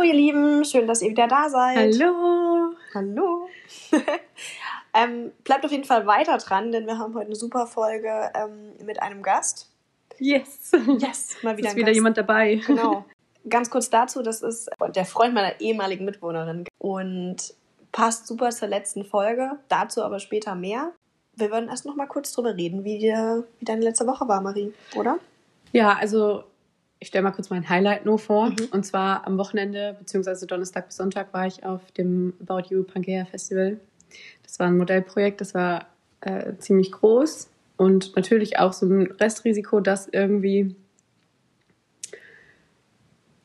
Hallo ihr Lieben, schön, dass ihr wieder da seid. Hallo. Hallo. ähm, bleibt auf jeden Fall weiter dran, denn wir haben heute eine super Folge ähm, mit einem Gast. Yes. Yes, mal wieder Ist wieder Gast. jemand dabei. Genau. Ganz kurz dazu, das ist der Freund meiner ehemaligen Mitwohnerin und passt super zur letzten Folge. Dazu aber später mehr. Wir würden erst noch mal kurz drüber reden, wie, dir, wie deine letzte Woche war, Marie, oder? Ja, also ich stelle mal kurz mein Highlight nur vor. Mhm. Und zwar am Wochenende, beziehungsweise Donnerstag bis Sonntag, war ich auf dem About You Pangea Festival. Das war ein Modellprojekt, das war äh, ziemlich groß und natürlich auch so ein Restrisiko, dass irgendwie,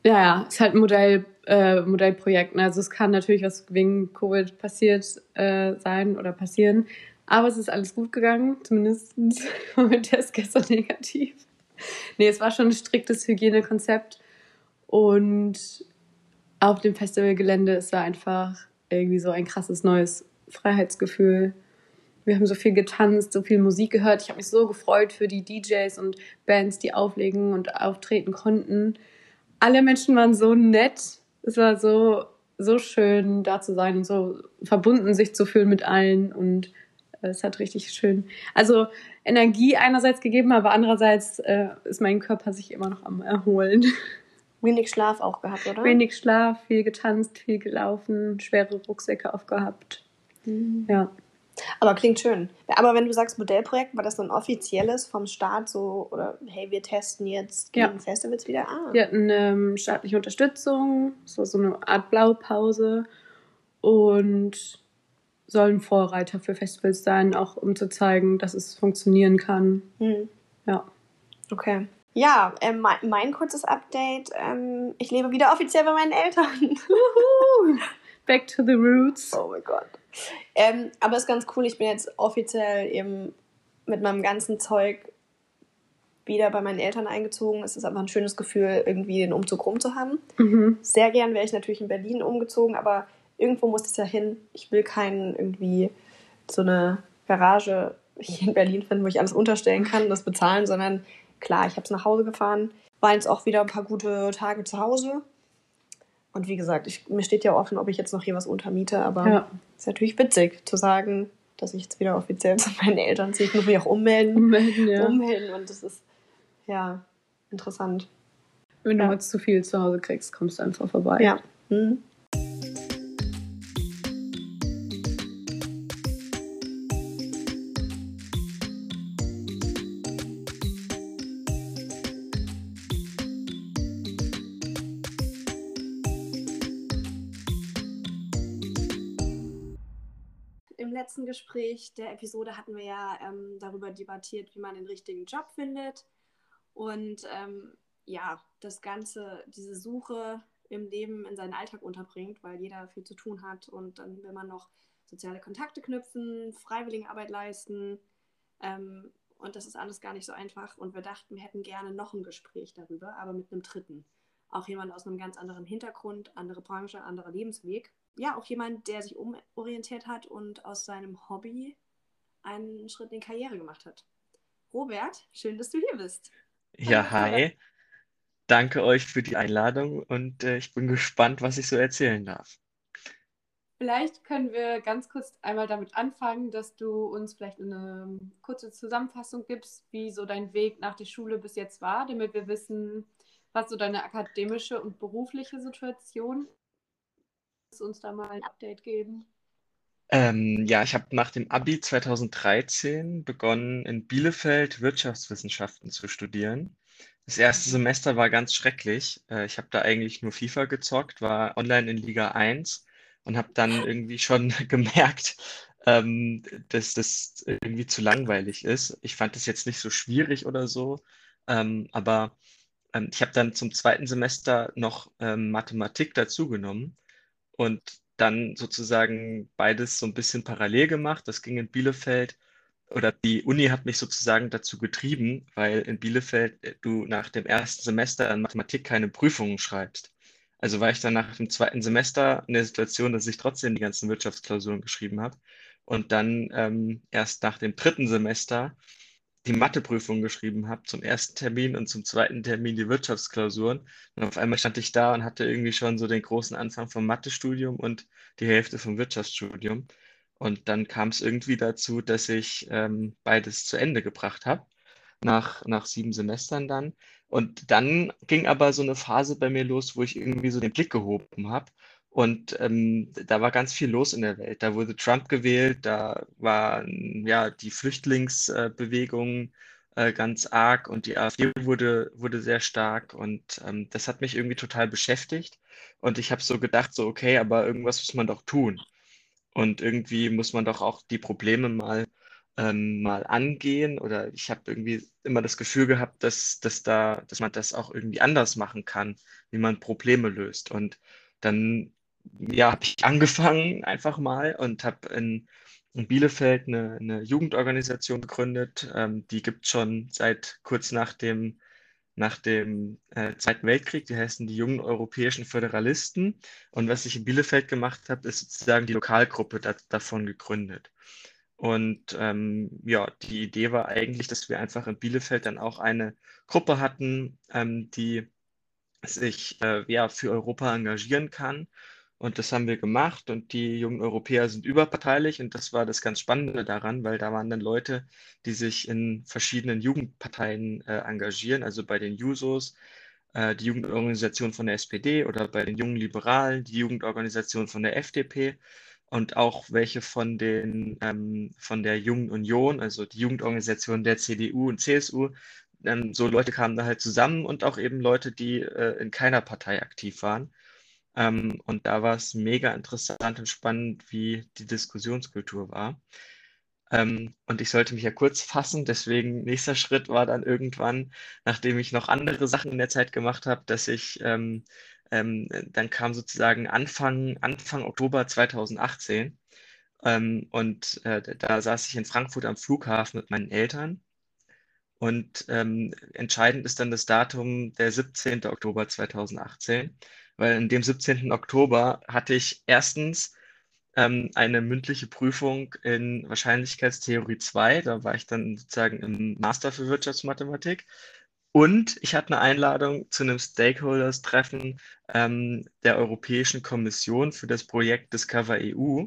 ja, ja, ist halt ein Modell, äh, Modellprojekt. Ne? Also es kann natürlich was wegen Covid passiert äh, sein oder passieren. Aber es ist alles gut gegangen, zumindest war mein Test gestern negativ. Nee, es war schon ein striktes Hygienekonzept. Und auf dem Festivalgelände, es war einfach irgendwie so ein krasses neues Freiheitsgefühl. Wir haben so viel getanzt, so viel Musik gehört. Ich habe mich so gefreut für die DJs und Bands, die auflegen und auftreten konnten. Alle Menschen waren so nett. Es war so, so schön, da zu sein und so verbunden sich zu fühlen mit allen. Und es hat richtig schön, also Energie einerseits gegeben, aber andererseits äh, ist mein Körper sich immer noch am Erholen. Wenig Schlaf auch gehabt, oder? Wenig Schlaf, viel getanzt, viel gelaufen, schwere Rucksäcke aufgehabt. Mhm. Ja. Aber klingt schön. Aber wenn du sagst Modellprojekt, war das so ein offizielles vom Staat so, oder hey, wir testen jetzt gegen Ja. Festivals wieder? Ah. Wir hatten ähm, staatliche Unterstützung, so, so eine Art Blaupause und sollen Vorreiter für Festivals sein, auch um zu zeigen, dass es funktionieren kann. Hm. Ja. Okay. Ja, ähm, mein, mein kurzes Update. Ähm, ich lebe wieder offiziell bei meinen Eltern. Back to the roots. oh mein Gott. Ähm, aber ist ganz cool, ich bin jetzt offiziell eben mit meinem ganzen Zeug wieder bei meinen Eltern eingezogen. Es ist einfach ein schönes Gefühl, irgendwie den Umzug rum zu haben. Mhm. Sehr gern wäre ich natürlich in Berlin umgezogen, aber irgendwo muss es ja hin. Ich will keinen irgendwie so eine Garage hier in Berlin finden, wo ich alles unterstellen kann und das bezahlen, sondern klar, ich habe es nach Hause gefahren, war jetzt auch wieder ein paar gute Tage zu Hause. Und wie gesagt, ich, mir steht ja offen, ob ich jetzt noch hier was untermiete, aber Ja. ist natürlich witzig zu sagen, dass ich jetzt wieder offiziell zu meinen Eltern ziehe. Ich muss mich auch ummelden, Ummelden, ja. ummelden und das ist ja interessant. Wenn du Ja. mal zu viel zu Hause kriegst, kommst du einfach vorbei. Ja. Hm. Gespräch der Episode hatten wir ja ähm, darüber debattiert, wie man den richtigen Job findet. Und ähm, ja, das Ganze, diese Suche im Leben in seinen Alltag unterbringt, weil jeder viel zu tun hat und dann will man noch soziale Kontakte knüpfen, Freiwilligenarbeit leisten. Ähm, und das ist alles gar nicht so einfach. Und wir dachten, wir hätten gerne noch ein Gespräch darüber, aber mit einem Dritten. Auch jemand aus einem ganz anderen Hintergrund, andere Branche, anderer Lebensweg. Ja, auch jemand, der sich umorientiert hat und aus seinem Hobby einen Schritt in die Karriere gemacht hat. Robert, schön, dass du hier bist. Ja, hi. Danke euch für die Einladung und äh, ich bin gespannt, was ich so erzählen darf. Vielleicht können wir ganz kurz einmal damit anfangen, dass du uns vielleicht eine kurze Zusammenfassung gibst, wie so dein Weg nach der Schule bis jetzt war, damit wir wissen, was so deine akademische und berufliche Situation du uns da mal ein Update geben? Ähm, ja, ich habe nach dem Abi 2013 begonnen, in Bielefeld Wirtschaftswissenschaften zu studieren. Das erste Semester war ganz schrecklich. Äh, ich habe da eigentlich nur FIFA gezockt, war online in Liga 1 und habe dann irgendwie schon gemerkt, ähm, dass das irgendwie zu langweilig ist. Ich fand das jetzt nicht so schwierig oder so, ähm, aber ähm, ich habe dann zum zweiten Semester noch ähm, Mathematik dazugenommen und dann sozusagen beides so ein bisschen parallel gemacht. Das ging in Bielefeld oder die Uni hat mich sozusagen dazu getrieben, weil in Bielefeld äh, du nach dem ersten Semester in Mathematik keine Prüfungen schreibst. Also war ich dann nach dem zweiten Semester in der Situation, dass ich trotzdem die ganzen Wirtschaftsklausuren geschrieben habe und dann ähm, erst nach dem dritten Semester die Matheprüfung geschrieben habe, zum ersten Termin und zum zweiten Termin die Wirtschaftsklausuren. Und auf einmal stand ich da und hatte irgendwie schon so den großen Anfang vom Mathestudium und die Hälfte vom Wirtschaftsstudium. Und dann kam es irgendwie dazu, dass ich ähm, beides zu Ende gebracht habe, nach, nach sieben Semestern dann. Und dann ging aber so eine Phase bei mir los, wo ich irgendwie so den Blick gehoben habe und ähm, da war ganz viel los in der Welt. Da wurde Trump gewählt, da war ja die Flüchtlingsbewegung äh, ganz arg und die AfD wurde, wurde sehr stark und ähm, das hat mich irgendwie total beschäftigt. Und ich habe so gedacht, so, okay, aber irgendwas muss man doch tun. Und irgendwie muss man doch auch die Probleme mal, ähm, mal angehen. Oder ich habe irgendwie immer das Gefühl gehabt, dass, dass, da, dass man das auch irgendwie anders machen kann, wie man Probleme löst. Und dann ja, habe ich angefangen einfach mal und habe in, in, Bielefeld eine, eine Jugendorganisation gegründet. Ähm, die gibt es schon seit kurz nach dem, nach dem äh, Zweiten Weltkrieg. Die heißen die Jungen Europäischen Föderalisten. Und was ich in Bielefeld gemacht habe, ist sozusagen die Lokalgruppe da, davon gegründet. Und ähm, ja, die Idee war eigentlich, dass wir einfach in Bielefeld dann auch eine Gruppe hatten, ähm, die sich äh, ja, für Europa engagieren kann und das haben wir gemacht und die jungen Europäer sind überparteilich und das war das ganz Spannende daran, weil da waren dann Leute, die sich in verschiedenen Jugendparteien äh, engagieren, also bei den Jusos, äh, die Jugendorganisation von der SPD oder bei den jungen Liberalen, die Jugendorganisation von der FDP und auch welche von den ähm, von der Jungen Union, also die Jugendorganisation der CDU und CSU. Ähm, so Leute kamen da halt zusammen und auch eben Leute, die äh, in keiner Partei aktiv waren. Ähm, und da war es mega interessant und spannend, wie die Diskussionskultur war. Ähm, und ich sollte mich ja kurz fassen, deswegen nächster Schritt war dann irgendwann, nachdem ich noch andere Sachen in der Zeit gemacht habe, dass ich, ähm, ähm dann kam sozusagen Anfang, Anfang Oktober 2018 ähm, und äh, da saß ich in Frankfurt am Flughafen mit meinen Eltern. Und ähm, entscheidend ist dann das Datum der 17. Oktober 2018 weil in dem 17. Oktober hatte ich erstens ähm, eine mündliche Prüfung in Wahrscheinlichkeitstheorie 2. Da war ich dann sozusagen im Master für Wirtschaftsmathematik. Und ich hatte eine Einladung zu einem Stakeholders-Treffen ähm, der Europäischen Kommission für das Projekt Discover EU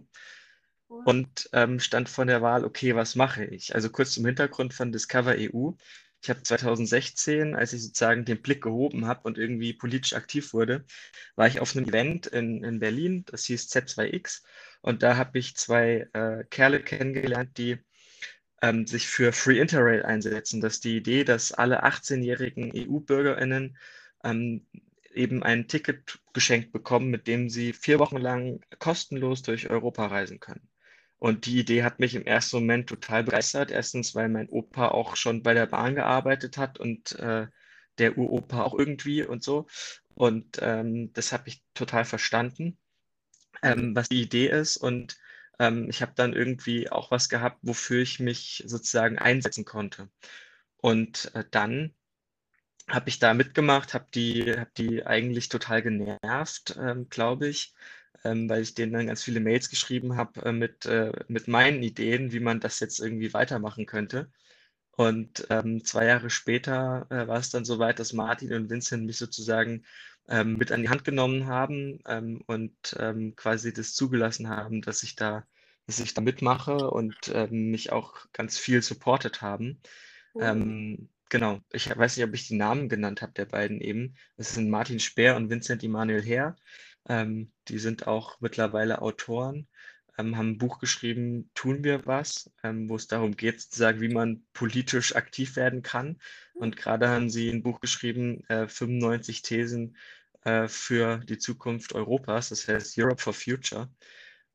und ähm, stand vor der Wahl, okay, was mache ich? Also kurz zum Hintergrund von Discover EU. Ich habe 2016, als ich sozusagen den Blick gehoben habe und irgendwie politisch aktiv wurde, war ich auf einem Event in, in Berlin, das hieß Z2X. Und da habe ich zwei äh, Kerle kennengelernt, die ähm, sich für Free Interrail einsetzen. Das ist die Idee, dass alle 18-jährigen EU-BürgerInnen ähm, eben ein Ticket geschenkt bekommen, mit dem sie vier Wochen lang kostenlos durch Europa reisen können. Und die Idee hat mich im ersten Moment total begeistert. Erstens, weil mein Opa auch schon bei der Bahn gearbeitet hat und äh, der Uropa auch irgendwie und so. Und ähm, das habe ich total verstanden, ähm, was die Idee ist. Und ähm, ich habe dann irgendwie auch was gehabt, wofür ich mich sozusagen einsetzen konnte. Und äh, dann habe ich da mitgemacht, habe die, hab die eigentlich total genervt, ähm, glaube ich ähm, weil ich denen dann ganz viele Mails geschrieben habe äh, mit, äh, mit meinen Ideen, wie man das jetzt irgendwie weitermachen könnte. Und ähm, zwei Jahre später äh, war es dann soweit, dass Martin und Vincent mich sozusagen ähm, mit an die Hand genommen haben ähm, und ähm, quasi das zugelassen haben, dass ich da, dass ich da mitmache und ähm, mich auch ganz viel supportet haben. Mhm. genau, ich weiß nicht, ob ich die Namen genannt habe der beiden eben. Das sind Martin Speer und Vincent Immanuel Herr. Ähm, die sind auch mittlerweile Autoren, ähm, haben ein Buch geschrieben, Tun wir was, ähm, wo es darum geht, sozusagen, wie man politisch aktiv werden kann. Und gerade haben sie ein Buch geschrieben, äh, 95 Thesen äh, für die Zukunft Europas, das heißt Europe for Future.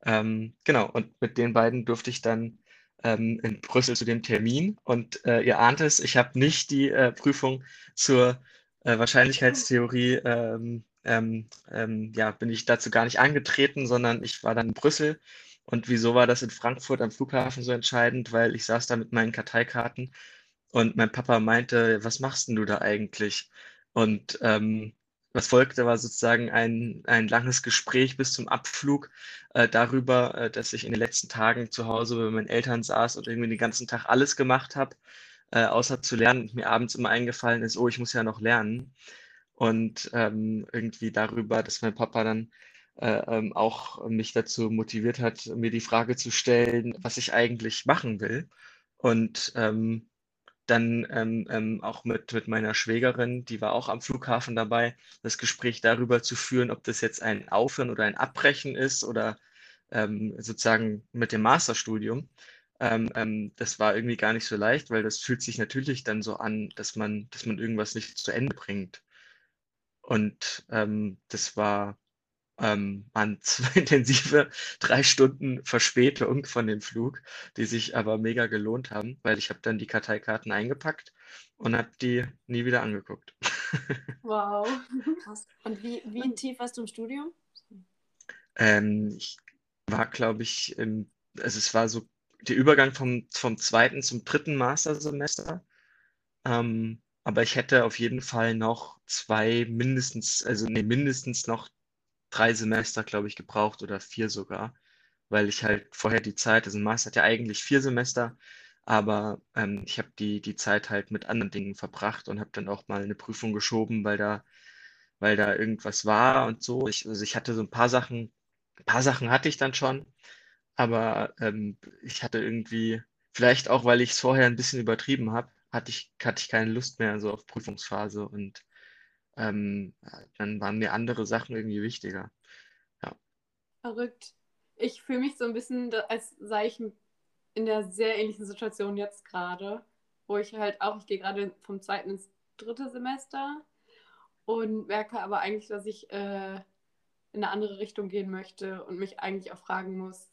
Ähm, genau, und mit den beiden durfte ich dann ähm, in Brüssel zu dem Termin. Und äh, ihr ahnt es, ich habe nicht die äh, Prüfung zur äh, Wahrscheinlichkeitstheorie ähm, ähm, ähm, ja, bin ich dazu gar nicht angetreten, sondern ich war dann in Brüssel. Und wieso war das in Frankfurt am Flughafen so entscheidend? Weil ich saß da mit meinen Karteikarten und mein Papa meinte, was machst denn du da eigentlich? Und ähm, was folgte, war sozusagen ein, ein langes Gespräch bis zum Abflug äh, darüber, äh, dass ich in den letzten Tagen zu Hause bei meinen Eltern saß und irgendwie den ganzen Tag alles gemacht habe äh, außer zu lernen, mir abends immer eingefallen ist, oh, ich muss ja noch lernen. Und ähm, irgendwie darüber, dass mein Papa dann äh, ähm, auch mich dazu motiviert hat, mir die Frage zu stellen, was ich eigentlich machen will. Und ähm, dann ähm, ähm, auch mit, mit meiner Schwägerin, die war auch am Flughafen dabei, das Gespräch darüber zu führen, ob das jetzt ein Aufhören oder ein Abbrechen ist oder ähm, sozusagen mit dem Masterstudium. Ähm, ähm, das war irgendwie gar nicht so leicht, weil das fühlt sich natürlich dann so an, dass man, dass man irgendwas nicht zu Ende bringt. Und ähm, das war ähm, waren zwei intensive drei Stunden Verspätung von dem Flug, die sich aber mega gelohnt haben, weil ich habe dann die Karteikarten eingepackt und habe die nie wieder angeguckt. Wow. Krass. Und wie, wie tief warst du im Studium? Ähm, ich war, glaube ich, im, also es war so der Übergang vom, vom zweiten zum dritten Mastersemester. Ähm, aber ich hätte auf jeden Fall noch zwei mindestens, also nee, mindestens noch drei Semester, glaube ich, gebraucht oder vier sogar, weil ich halt vorher die Zeit, also ein Master hat ja eigentlich vier Semester, aber ähm, ich habe die, die Zeit halt mit anderen Dingen verbracht und habe dann auch mal eine Prüfung geschoben, weil da, weil da irgendwas war und so. Ich, also ich hatte so ein paar Sachen, ein paar Sachen hatte ich dann schon, aber ähm, ich hatte irgendwie, vielleicht auch, weil ich es vorher ein bisschen übertrieben habe, hatte ich, hatte ich keine Lust mehr so auf Prüfungsphase und ähm, dann waren mir andere Sachen irgendwie wichtiger. Ja. Verrückt. Ich fühle mich so ein bisschen, als sei ich in der sehr ähnlichen Situation jetzt gerade, wo ich halt auch, ich gehe gerade vom zweiten ins dritte Semester und merke aber eigentlich, dass ich äh, in eine andere Richtung gehen möchte und mich eigentlich auch fragen muss,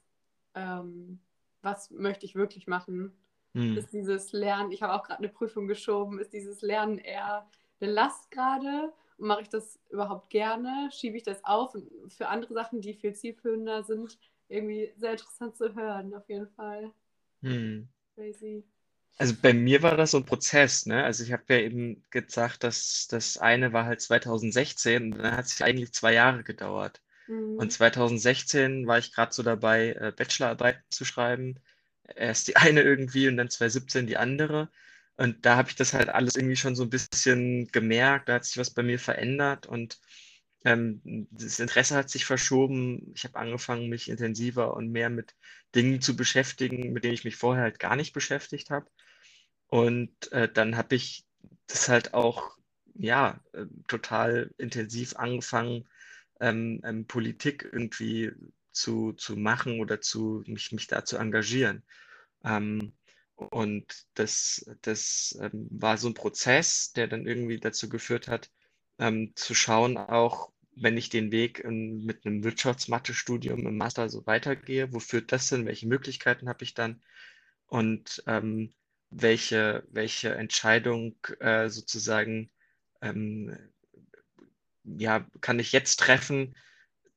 ähm, was möchte ich wirklich machen? Hm. Ist dieses Lernen, ich habe auch gerade eine Prüfung geschoben, ist dieses Lernen eher eine Last gerade? Mache ich das überhaupt gerne? Schiebe ich das auf? Und für andere Sachen, die viel zielführender sind, irgendwie sehr interessant zu hören, auf jeden Fall. Hm. Crazy. Also bei mir war das so ein Prozess, ne? Also ich habe ja eben gesagt, dass das eine war halt 2016 und dann hat es eigentlich zwei Jahre gedauert. Mhm. Und 2016 war ich gerade so dabei, äh, Bachelorarbeiten zu schreiben. Erst die eine irgendwie und dann 2017 die andere. Und da habe ich das halt alles irgendwie schon so ein bisschen gemerkt, da hat sich was bei mir verändert und ähm, das Interesse hat sich verschoben. Ich habe angefangen, mich intensiver und mehr mit Dingen zu beschäftigen, mit denen ich mich vorher halt gar nicht beschäftigt habe. Und äh, dann habe ich das halt auch, ja, äh, total intensiv angefangen, ähm, ähm, Politik irgendwie zu, zu machen oder zu, mich, mich da zu engagieren. Ähm, und das, das ähm, war so ein Prozess, der dann irgendwie dazu geführt hat, ähm, zu schauen, auch wenn ich den Weg in, mit einem Wirtschaftsmathe-Studium im Master so weitergehe, wo führt das hin, welche Möglichkeiten habe ich dann und ähm, welche, welche Entscheidung äh, sozusagen ähm, ja, kann ich jetzt treffen,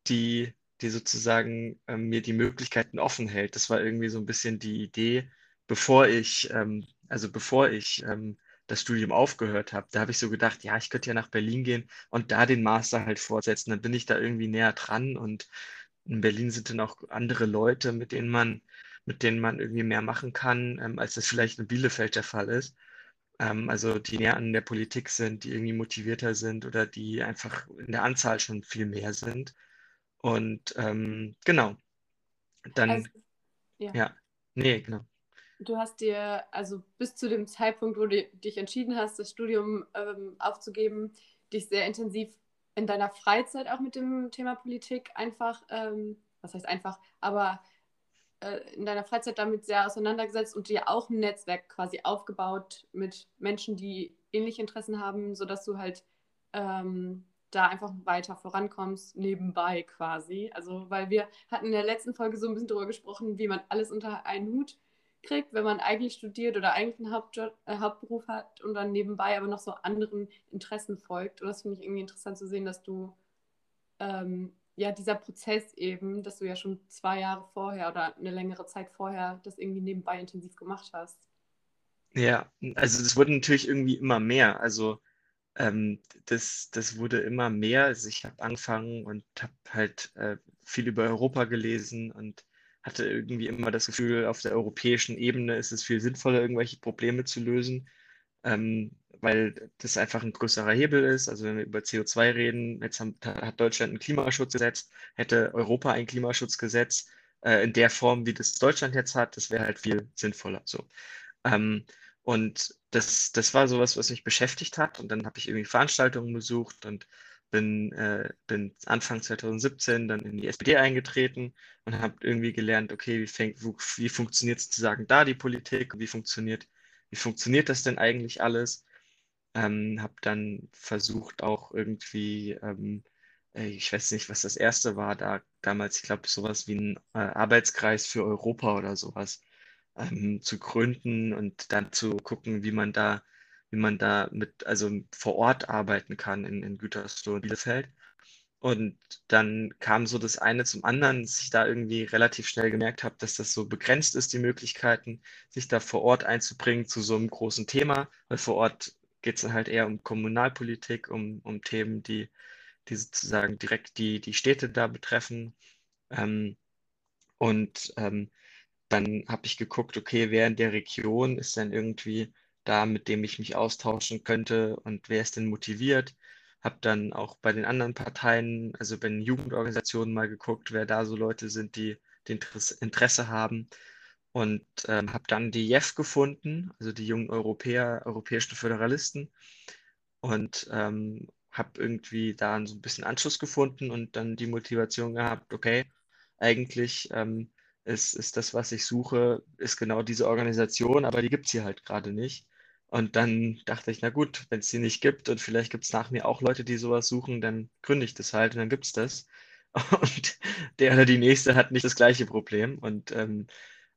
die, die sozusagen ähm, mir die Möglichkeiten offen hält. Das war irgendwie so ein bisschen die Idee, bevor ich, ähm, also bevor ich ähm, das Studium aufgehört habe, da habe ich so gedacht, ja, ich könnte ja nach Berlin gehen und da den Master halt fortsetzen. Dann bin ich da irgendwie näher dran und in Berlin sind dann auch andere Leute, mit denen man, mit denen man irgendwie mehr machen kann, ähm, als das vielleicht in Bielefeld der Fall ist. Ähm, also die näher an der Politik sind, die irgendwie motivierter sind oder die einfach in der Anzahl schon viel mehr sind. Und ähm, genau. Dann, also, ja. ja, nee, genau. Du hast dir also bis zu dem Zeitpunkt, wo du dich entschieden hast, das Studium ähm, aufzugeben, dich sehr intensiv in deiner Freizeit auch mit dem Thema Politik einfach, ähm, was heißt einfach, aber äh, in deiner Freizeit damit sehr auseinandergesetzt und dir auch ein Netzwerk quasi aufgebaut mit Menschen, die ähnliche Interessen haben, sodass du halt ähm, da einfach weiter vorankommst, nebenbei quasi. Also, weil wir hatten in der letzten Folge so ein bisschen darüber gesprochen, wie man alles unter einen Hut kriegt, wenn man eigentlich studiert oder eigentlich einen Hauptjob, äh, Hauptberuf hat und dann nebenbei aber noch so anderen Interessen folgt. Und das finde ich irgendwie interessant zu sehen, dass du ähm, ja dieser Prozess eben, dass du ja schon zwei Jahre vorher oder eine längere Zeit vorher das irgendwie nebenbei intensiv gemacht hast. Ja, also es wurde natürlich irgendwie immer mehr. Also ähm, das, das wurde immer mehr. Also ich habe angefangen und habe halt äh, viel über Europa gelesen und hatte irgendwie immer das Gefühl, auf der europäischen Ebene ist es viel sinnvoller, irgendwelche Probleme zu lösen, ähm, weil das einfach ein größerer Hebel ist. Also wenn wir über CO2 reden, jetzt haben, hat Deutschland ein Klimaschutzgesetz, hätte Europa ein Klimaschutzgesetz äh, in der Form, wie das Deutschland jetzt hat, das wäre halt viel sinnvoller. So. Ähm, und das, das war sowas, was mich beschäftigt hat. Und dann habe ich irgendwie Veranstaltungen besucht und bin, äh, bin Anfang 2017 dann in die SPD eingetreten und habe irgendwie gelernt, okay, wie, fängt, wo, wie funktioniert sozusagen da die Politik, wie funktioniert, wie funktioniert das denn eigentlich alles? Ähm, habe dann versucht auch irgendwie, ähm, äh, ich weiß nicht, was das erste war, da damals, ich glaube, sowas wie ein äh, Arbeitskreis für Europa oder sowas ähm, zu gründen und dann zu gucken, wie man da wie man da mit, also vor Ort arbeiten kann in, in Gütersloh und Bielefeld. Und dann kam so das eine zum anderen, dass ich da irgendwie relativ schnell gemerkt habe, dass das so begrenzt ist, die Möglichkeiten, sich da vor Ort einzubringen zu so einem großen Thema, weil vor Ort geht es dann halt eher um Kommunalpolitik, um, um Themen, die, die sozusagen direkt die, die Städte da betreffen. Ähm, und ähm, dann habe ich geguckt, okay, wer in der Region ist denn irgendwie da, mit dem ich mich austauschen könnte und wer ist denn motiviert. Habe dann auch bei den anderen Parteien, also bei den Jugendorganisationen mal geguckt, wer da so Leute sind, die, Interesse, Interesse haben. Und ähm, habe dann die JEF gefunden, also die jungen Europäer, europäischen Föderalisten. Und ähm, habe irgendwie da so ein bisschen Anschluss gefunden und dann die Motivation gehabt, okay, eigentlich ähm, ist, ist das, was ich suche, ist genau diese Organisation, aber die gibt es hier halt gerade nicht. Und dann dachte ich, na gut, wenn es die nicht gibt und vielleicht gibt es nach mir auch Leute, die sowas suchen, dann gründe ich das halt und dann gibt es das. Und der oder die nächste hat nicht das gleiche Problem und, ähm,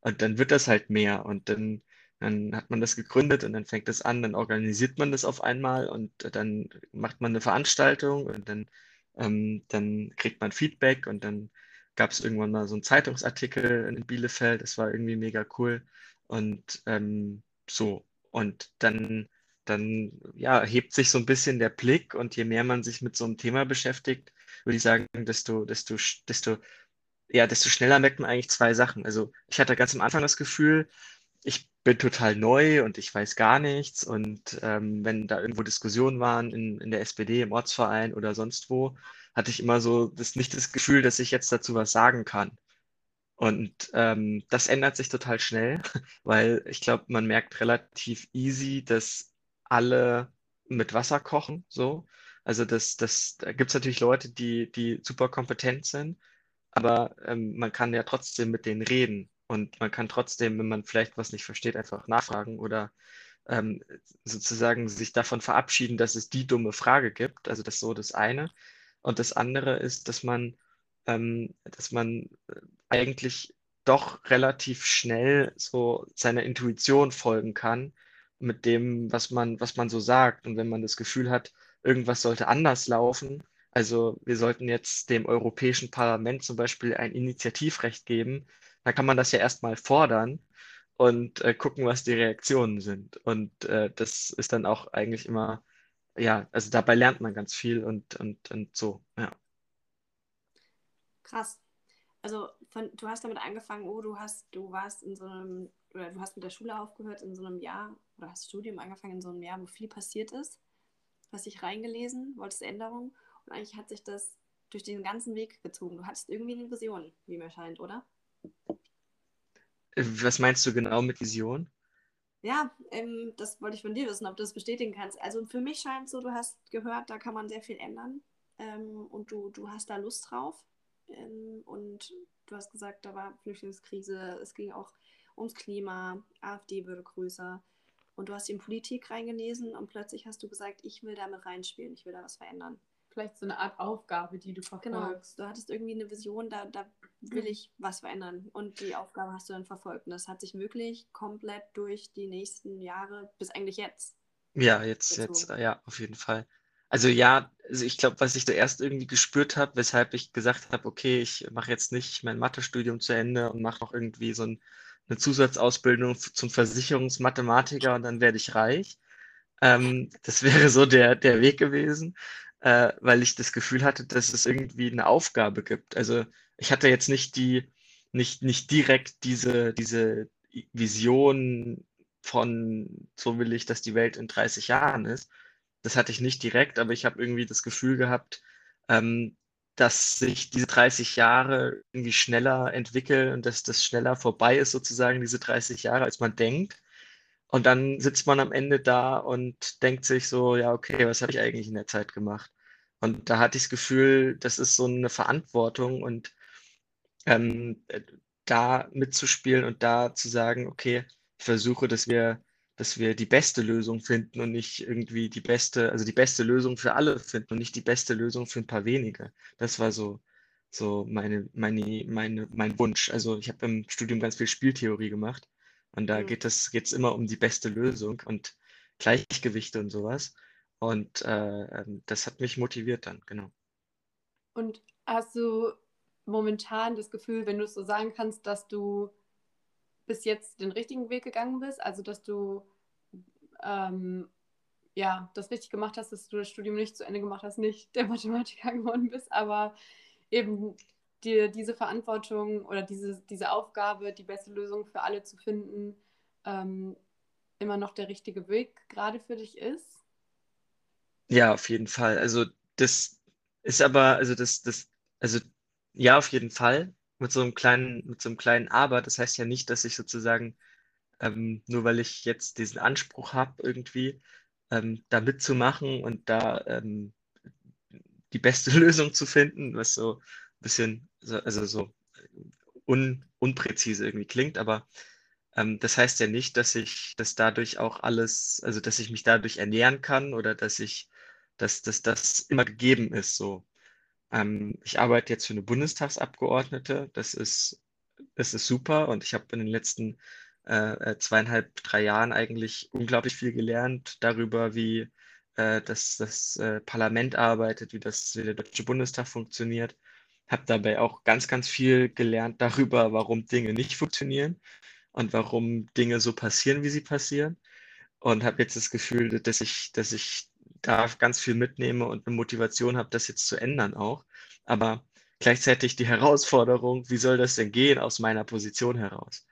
und dann wird das halt mehr und dann, dann hat man das gegründet und dann fängt das an, dann organisiert man das auf einmal und dann macht man eine Veranstaltung und dann, ähm, dann kriegt man Feedback und dann gab es irgendwann mal so einen Zeitungsartikel in Bielefeld, das war irgendwie mega cool und ähm, so. Und dann, dann ja, hebt sich so ein bisschen der Blick und je mehr man sich mit so einem Thema beschäftigt, würde ich sagen, desto, desto, desto, ja, desto schneller merkt man eigentlich zwei Sachen. Also ich hatte ganz am Anfang das Gefühl, ich bin total neu und ich weiß gar nichts. Und ähm, wenn da irgendwo Diskussionen waren in, in der SPD, im Ortsverein oder sonst wo, hatte ich immer so das, nicht das Gefühl, dass ich jetzt dazu was sagen kann. Und ähm, das ändert sich total schnell, weil ich glaube, man merkt relativ easy, dass alle mit Wasser kochen, so. Also das, das, da gibt es natürlich Leute, die, die super kompetent sind, aber ähm, man kann ja trotzdem mit denen reden und man kann trotzdem, wenn man vielleicht was nicht versteht, einfach nachfragen oder ähm, sozusagen sich davon verabschieden, dass es die dumme Frage gibt. Also das ist so das eine. Und das andere ist, dass man, ähm, dass man äh, eigentlich doch relativ schnell so seiner Intuition folgen kann mit dem, was man, was man so sagt. Und wenn man das Gefühl hat, irgendwas sollte anders laufen, also wir sollten jetzt dem Europäischen Parlament zum Beispiel ein Initiativrecht geben, dann kann man das ja erstmal fordern und äh, gucken, was die Reaktionen sind. Und äh, das ist dann auch eigentlich immer, ja, also dabei lernt man ganz viel und, und, und so, ja. Krass also von, du hast damit angefangen, oh, du hast, du warst in so einem, oder du hast mit der Schule aufgehört in so einem Jahr, oder hast Studium angefangen in so einem Jahr, wo viel passiert ist. Hast dich reingelesen, wolltest Änderungen und eigentlich hat sich das durch den ganzen Weg gezogen. Du hattest irgendwie eine Vision, wie mir scheint, oder? Was meinst du genau mit Vision? Ja, ähm, das wollte ich von dir wissen, ob du das bestätigen kannst. Also für mich scheint es so, du hast gehört, da kann man sehr viel ändern ähm, und du, du hast da Lust drauf. Ähm, und du hast gesagt, da war Flüchtlingskrise, es ging auch ums Klima, AfD würde größer. Und du hast in Politik reingelesen und plötzlich hast du gesagt, ich will damit reinspielen, ich will da was verändern. Vielleicht so eine Art Aufgabe, die du genau. verfolgst. Genau, du hattest irgendwie eine Vision, da, da will ich was verändern. Und die Aufgabe hast du dann verfolgt. Und das hat sich wirklich komplett durch die nächsten Jahre bis eigentlich jetzt. Ja, jetzt, jetzt, ja, auf jeden Fall. Also ja, also ich glaube, was ich zuerst irgendwie gespürt habe, weshalb ich gesagt habe, okay, ich mache jetzt nicht mein Mathestudium zu Ende und mache noch irgendwie so ein, eine Zusatzausbildung zum Versicherungsmathematiker und dann werde ich reich. Ähm, das wäre so der, der Weg gewesen, äh, weil ich das Gefühl hatte, dass es irgendwie eine Aufgabe gibt. Also ich hatte jetzt nicht die, nicht, nicht direkt diese, diese Vision von, so will ich, dass die Welt in 30 Jahren ist. Das hatte ich nicht direkt, aber ich habe irgendwie das Gefühl gehabt, ähm, dass sich diese 30 Jahre irgendwie schneller entwickeln und dass das schneller vorbei ist, sozusagen, diese 30 Jahre, als man denkt. Und dann sitzt man am Ende da und denkt sich so, ja, okay, was habe ich eigentlich in der Zeit gemacht? Und da hatte ich das Gefühl, das ist so eine Verantwortung und ähm, da mitzuspielen und da zu sagen, okay, ich versuche, dass wir, dass wir die beste Lösung finden und nicht irgendwie die beste, also die beste Lösung für alle finden und nicht die beste Lösung für ein paar wenige. Das war so, so meine, meine, meine, mein Wunsch. Also ich habe im Studium ganz viel Spieltheorie gemacht und da mhm. geht es geht's immer um die beste Lösung und Gleichgewichte und sowas. Und äh, ähm, das hat mich motiviert dann, genau. Und hast du momentan das Gefühl, wenn du es so sagen kannst, dass du bis jetzt den richtigen Weg gegangen bist, also dass du ähm, ja das richtig gemacht hast, dass du das Studium nicht zu Ende gemacht hast, nicht der Mathematiker geworden bist, aber eben dir diese Verantwortung oder diese, diese Aufgabe, die beste Lösung für alle zu finden, ähm, immer noch der richtige Weg gerade für dich ist? Ja, auf jeden Fall. Also das ist aber, also das, das, also ja, auf jeden Fall. Mit so einem kleinen, mit so einem kleinen Aber. Das heißt ja nicht, dass ich sozusagen, ähm, nur weil ich jetzt diesen Anspruch habe, irgendwie ähm, da mitzumachen und da ähm, die beste Lösung zu finden, was so ein bisschen, also so un, unpräzise irgendwie klingt, aber ähm, das heißt ja nicht, dass ich, dass dadurch auch alles, also dass ich mich dadurch ernähren kann oder dass ich, dass, dass das immer gegeben ist, so. Ähm, ich arbeite jetzt für eine Bundestagsabgeordnete. Das ist, das ist super und ich habe in den letzten äh, äh, zweieinhalb, drei Jahren eigentlich unglaublich viel gelernt darüber, wie äh, das, das äh, Parlament arbeitet, wie, das, wie der Deutsche Bundestag funktioniert. Habe dabei auch ganz, ganz viel gelernt darüber, warum Dinge nicht funktionieren und warum Dinge so passieren, wie sie passieren. Und habe jetzt das Gefühl, dass ich, dass ich da ganz viel mitnehme und eine Motivation habe, das jetzt zu ändern auch. Aber gleichzeitig die Herausforderung, wie soll das denn gehen aus meiner Position heraus?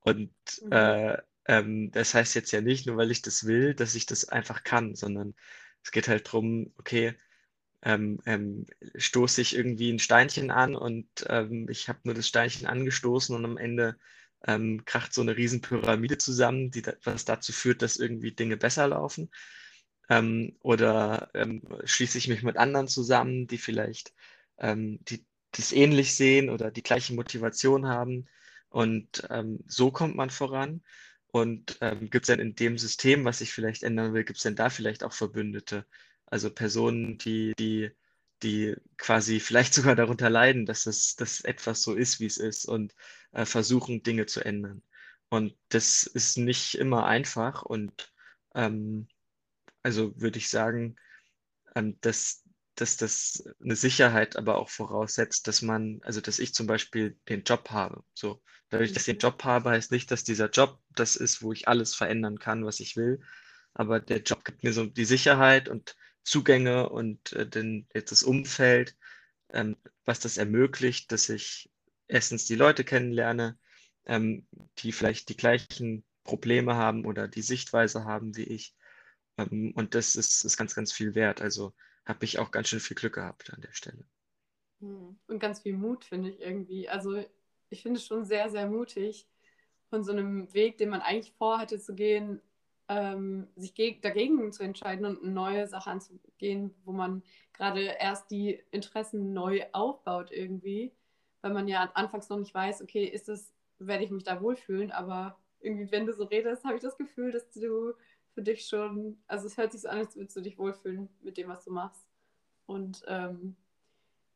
Und mhm. äh, ähm, das heißt jetzt ja nicht, nur weil ich das will, dass ich das einfach kann, sondern es geht halt darum, okay, ähm, ähm, stoße ich irgendwie ein Steinchen an und ähm, ich habe nur das Steinchen angestoßen und am Ende ähm, kracht so eine Riesenpyramide zusammen, die was dazu führt, dass irgendwie Dinge besser laufen ähm, oder ähm, schließe ich mich mit anderen zusammen, die vielleicht die das ähnlich sehen oder die gleiche Motivation haben. Und so kommt man voran. Und ähm, gibt es denn in dem System, was ich vielleicht ändern will, gibt es denn da vielleicht auch Verbündete? Also Personen, die, die, die quasi vielleicht sogar darunter leiden, dass es dass etwas so ist, wie es ist und äh, versuchen, Dinge zu ändern. Und das ist nicht immer einfach und ähm, also würde ich sagen, ähm, dass, dass das eine Sicherheit aber auch voraussetzt, dass man, also dass ich zum Beispiel den Job habe. So, dadurch, dass ich den Job habe, heißt nicht, dass dieser Job das ist, wo ich alles verändern kann, was ich will. Aber der Job gibt mir so die Sicherheit und Zugänge und äh, den, jetzt das Umfeld, ähm, was das ermöglicht, dass ich erstens die Leute kennenlerne, ähm, die vielleicht die gleichen Probleme haben oder die Sichtweise haben wie ich ähm, und das ist, ist ganz, ganz viel wert. Also habe ich auch ganz schön viel Glück gehabt an der Stelle. Hm. Und ganz viel Mut, finde ich irgendwie. Also ich finde es schon sehr, sehr mutig, von so einem Weg, den man eigentlich vorhatte zu gehen, ähm, sich dagegen zu entscheiden und eine neue Sache anzugehen, wo man gerade erst die Interessen neu aufbaut irgendwie, weil man ja anfangs noch nicht weiß, okay, ist das, werde ich mich da wohlfühlen, aber irgendwie, wenn du so redest, habe ich das Gefühl, dass du für dich schon, also es hört sich so an, als würdest du dich wohlfühlen mit dem, was du machst. Und ähm,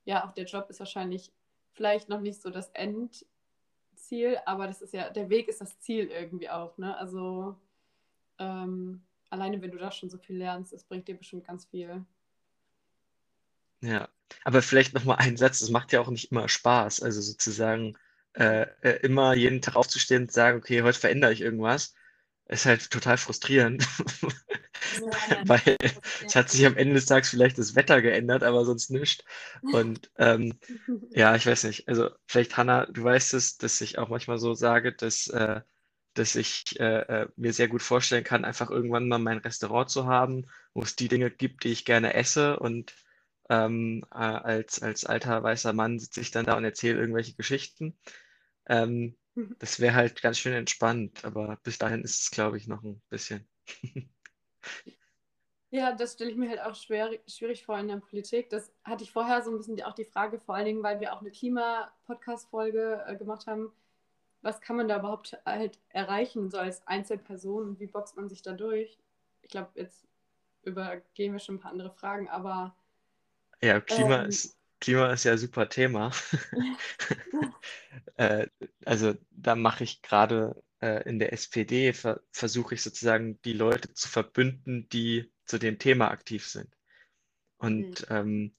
ja, auch der Job ist wahrscheinlich vielleicht noch nicht so das Endziel, aber das ist ja, der Weg ist das Ziel irgendwie auch, ne? Also ähm, alleine wenn du da schon so viel lernst, das bringt dir bestimmt ganz viel. Ja, aber vielleicht nochmal ein Satz, es macht ja auch nicht immer Spaß, also sozusagen äh, äh, immer jeden Tag aufzustehen und zu sagen, okay, heute verändere ich irgendwas ist halt total frustrierend, weil es hat sich am Ende des Tages vielleicht das Wetter geändert, aber sonst nichts. Und ähm, ja, ich weiß nicht. Also vielleicht, Hanna, du weißt es, dass ich auch manchmal so sage, dass, äh, dass ich äh, äh, mir sehr gut vorstellen kann, einfach irgendwann mal mein Restaurant zu haben, wo es die Dinge gibt, die ich gerne esse. Und ähm, äh, als, als alter weißer Mann sitze ich dann da und erzähle irgendwelche Geschichten. Ähm, das wäre halt ganz schön entspannt, aber bis dahin ist es, glaube ich, noch ein bisschen. Ja, das stelle ich mir halt auch schwer, schwierig vor in der Politik. Das hatte ich vorher so ein bisschen auch die Frage, vor allen Dingen, weil wir auch eine Klima-Podcast-Folge äh, gemacht haben. Was kann man da überhaupt halt erreichen, so als Einzelperson und wie boxt man sich da durch? Ich glaube, jetzt übergehen wir schon ein paar andere Fragen, aber. Ja, Klima ähm, ist Klima ist ja ein super Thema. äh, also da mache ich gerade äh, in der SPD, ver versuche ich sozusagen die Leute zu verbünden, die zu dem Thema aktiv sind. Und mhm. ähm,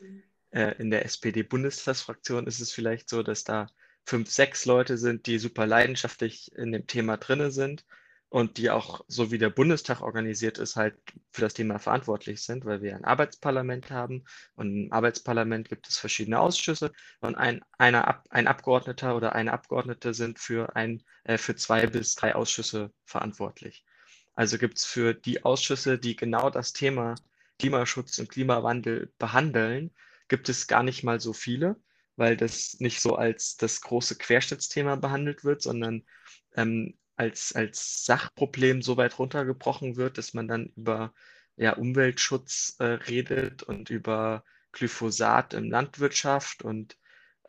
äh, in der SPD-Bundestagsfraktion ist es vielleicht so, dass da fünf, sechs Leute sind, die super leidenschaftlich in dem Thema drinne sind und die auch, so wie der Bundestag organisiert ist, halt für das Thema verantwortlich sind, weil wir ein Arbeitsparlament haben. Und im Arbeitsparlament gibt es verschiedene Ausschüsse. Und ein, einer, ein Abgeordneter oder eine Abgeordnete sind für, ein, äh, für zwei bis drei Ausschüsse verantwortlich. Also gibt es für die Ausschüsse, die genau das Thema Klimaschutz und Klimawandel behandeln, gibt es gar nicht mal so viele, weil das nicht so als das große Querschnittsthema behandelt wird, sondern ähm, als, als Sachproblem so weit runtergebrochen wird, dass man dann über ja, Umweltschutz äh, redet und über Glyphosat in Landwirtschaft und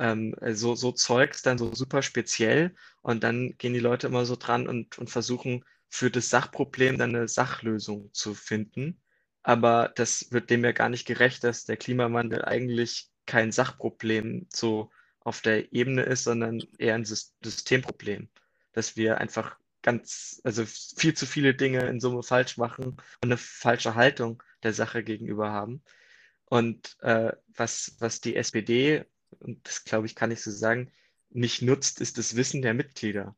ähm, so, so Zeugs dann so super speziell. Und dann gehen die Leute immer so dran und, und versuchen für das Sachproblem dann eine Sachlösung zu finden. Aber das wird dem ja gar nicht gerecht, dass der Klimawandel eigentlich kein Sachproblem so auf der Ebene ist, sondern eher ein Systemproblem dass wir einfach ganz, also viel zu viele Dinge in Summe falsch machen und eine falsche Haltung der Sache gegenüber haben. Und äh, was, was die SPD, und das glaube ich, kann ich so sagen, nicht nutzt, ist das Wissen der Mitglieder.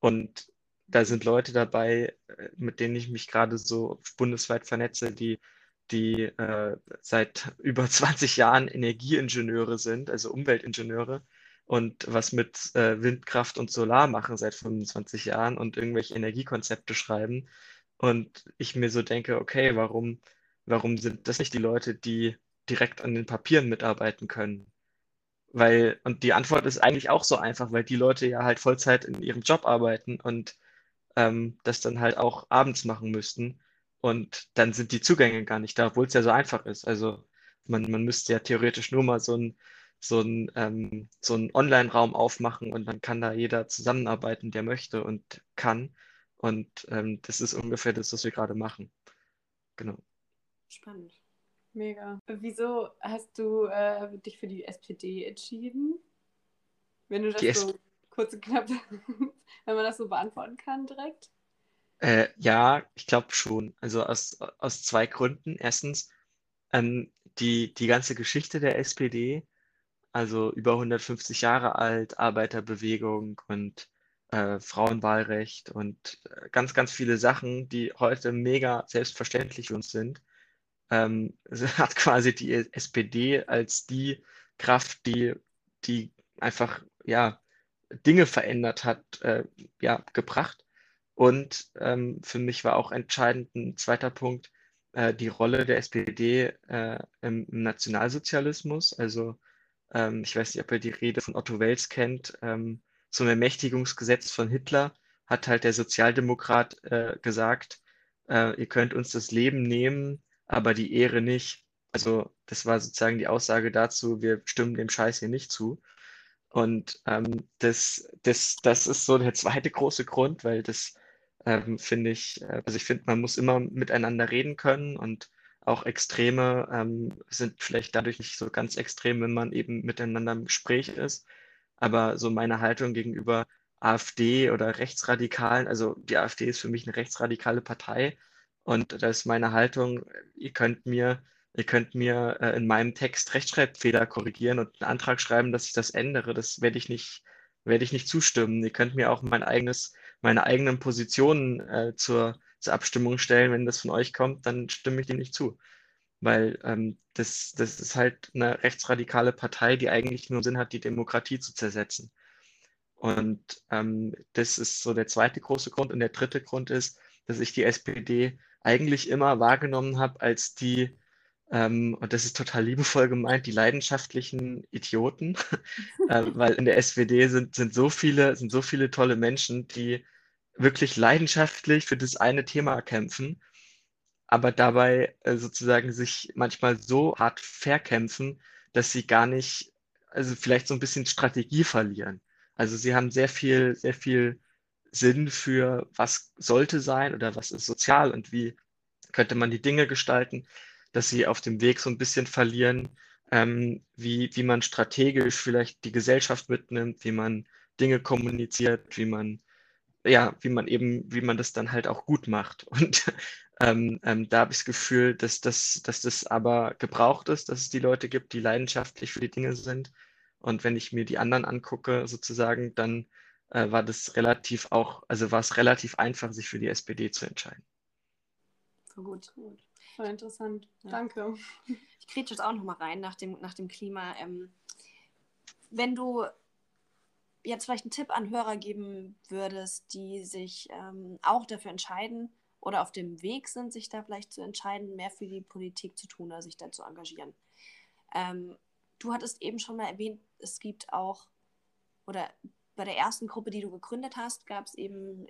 Und da sind Leute dabei, äh, mit denen ich mich gerade so bundesweit vernetze, die, die äh, seit über 20 Jahren Energieingenieure sind, also Umweltingenieure, und was mit äh, Windkraft und Solar machen seit 25 Jahren und irgendwelche Energiekonzepte schreiben. Und ich mir so denke, okay, warum, warum sind das nicht die Leute, die direkt an den Papieren mitarbeiten können? Weil, und die Antwort ist eigentlich auch so einfach, weil die Leute ja halt Vollzeit in ihrem Job arbeiten und ähm, das dann halt auch abends machen müssten. Und dann sind die Zugänge gar nicht da, obwohl es ja so einfach ist. Also man, man müsste ja theoretisch nur mal so ein so einen, ähm, so einen Online-Raum aufmachen und dann kann da jeder zusammenarbeiten, der möchte und kann. Und ähm, das ist ungefähr das, was wir gerade machen. Genau. Spannend. Mega. Wieso hast du äh, dich für die SPD entschieden? Wenn du das die so kurz und knapp, wenn man das so beantworten kann direkt? Äh, ja, ich glaube schon. Also aus, aus zwei Gründen. Erstens, ähm, die, die ganze Geschichte der SPD also über 150 Jahre alt, Arbeiterbewegung und äh, Frauenwahlrecht und äh, ganz, ganz viele Sachen, die heute mega selbstverständlich für uns sind, ähm, hat quasi die SPD als die Kraft, die, die einfach ja, Dinge verändert hat, äh, ja, gebracht. Und ähm, für mich war auch entscheidend ein zweiter Punkt, äh, die Rolle der SPD äh, im, im Nationalsozialismus. Also ähm, ich weiß nicht, ob ihr die Rede von Otto Wels kennt, ähm, zum Ermächtigungsgesetz von Hitler hat halt der Sozialdemokrat äh, gesagt, äh, ihr könnt uns das Leben nehmen, aber die Ehre nicht. Also das war sozusagen die Aussage dazu, wir stimmen dem Scheiß hier nicht zu. Und ähm, das, das, das ist so der zweite große Grund, weil das ähm, finde ich, äh, also ich finde, man muss immer miteinander reden können und auch Extreme ähm, sind vielleicht dadurch nicht so ganz extrem, wenn man eben miteinander im Gespräch ist. Aber so meine Haltung gegenüber AfD oder Rechtsradikalen, also die AfD ist für mich eine rechtsradikale Partei und da ist meine Haltung, ihr könnt mir, ihr könnt mir äh, in meinem Text Rechtschreibfehler korrigieren und einen Antrag schreiben, dass ich das ändere. Das werde ich nicht, werde ich nicht zustimmen. Ihr könnt mir auch mein eigenes meine eigenen Positionen äh, zur, zur Abstimmung stellen. Wenn das von euch kommt, dann stimme ich dem nicht zu. Weil ähm, das, das ist halt eine rechtsradikale Partei, die eigentlich nur Sinn hat, die Demokratie zu zersetzen. Und ähm, das ist so der zweite große Grund. Und der dritte Grund ist, dass ich die SPD eigentlich immer wahrgenommen habe als die, ähm, und das ist total liebevoll gemeint, die leidenschaftlichen Idioten, äh, weil in der SPD sind, sind, so viele, sind so viele tolle Menschen, die wirklich leidenschaftlich für das eine Thema kämpfen, aber dabei äh, sozusagen sich manchmal so hart verkämpfen, dass sie gar nicht, also vielleicht so ein bisschen Strategie verlieren. Also sie haben sehr viel, sehr viel Sinn für, was sollte sein oder was ist sozial und wie könnte man die Dinge gestalten, dass sie auf dem Weg so ein bisschen verlieren, ähm, wie, wie man strategisch vielleicht die Gesellschaft mitnimmt, wie man Dinge kommuniziert, wie man, ja, wie man eben, wie man das dann halt auch gut macht. Und ähm, ähm, da habe ich das Gefühl, dass das, dass das aber gebraucht ist, dass es die Leute gibt, die leidenschaftlich für die Dinge sind. Und wenn ich mir die anderen angucke, sozusagen, dann äh, war das relativ auch, also war es relativ einfach, sich für die SPD zu entscheiden. Gut, gut. Voll interessant. Ja. Danke. Ich kriege jetzt auch noch mal rein nach dem, nach dem Klima. Ähm, wenn du jetzt vielleicht einen Tipp an Hörer geben würdest, die sich ähm, auch dafür entscheiden oder auf dem Weg sind, sich da vielleicht zu entscheiden, mehr für die Politik zu tun oder sich da zu engagieren. Ähm, du hattest eben schon mal erwähnt, es gibt auch, oder bei der ersten Gruppe, die du gegründet hast, gab es eben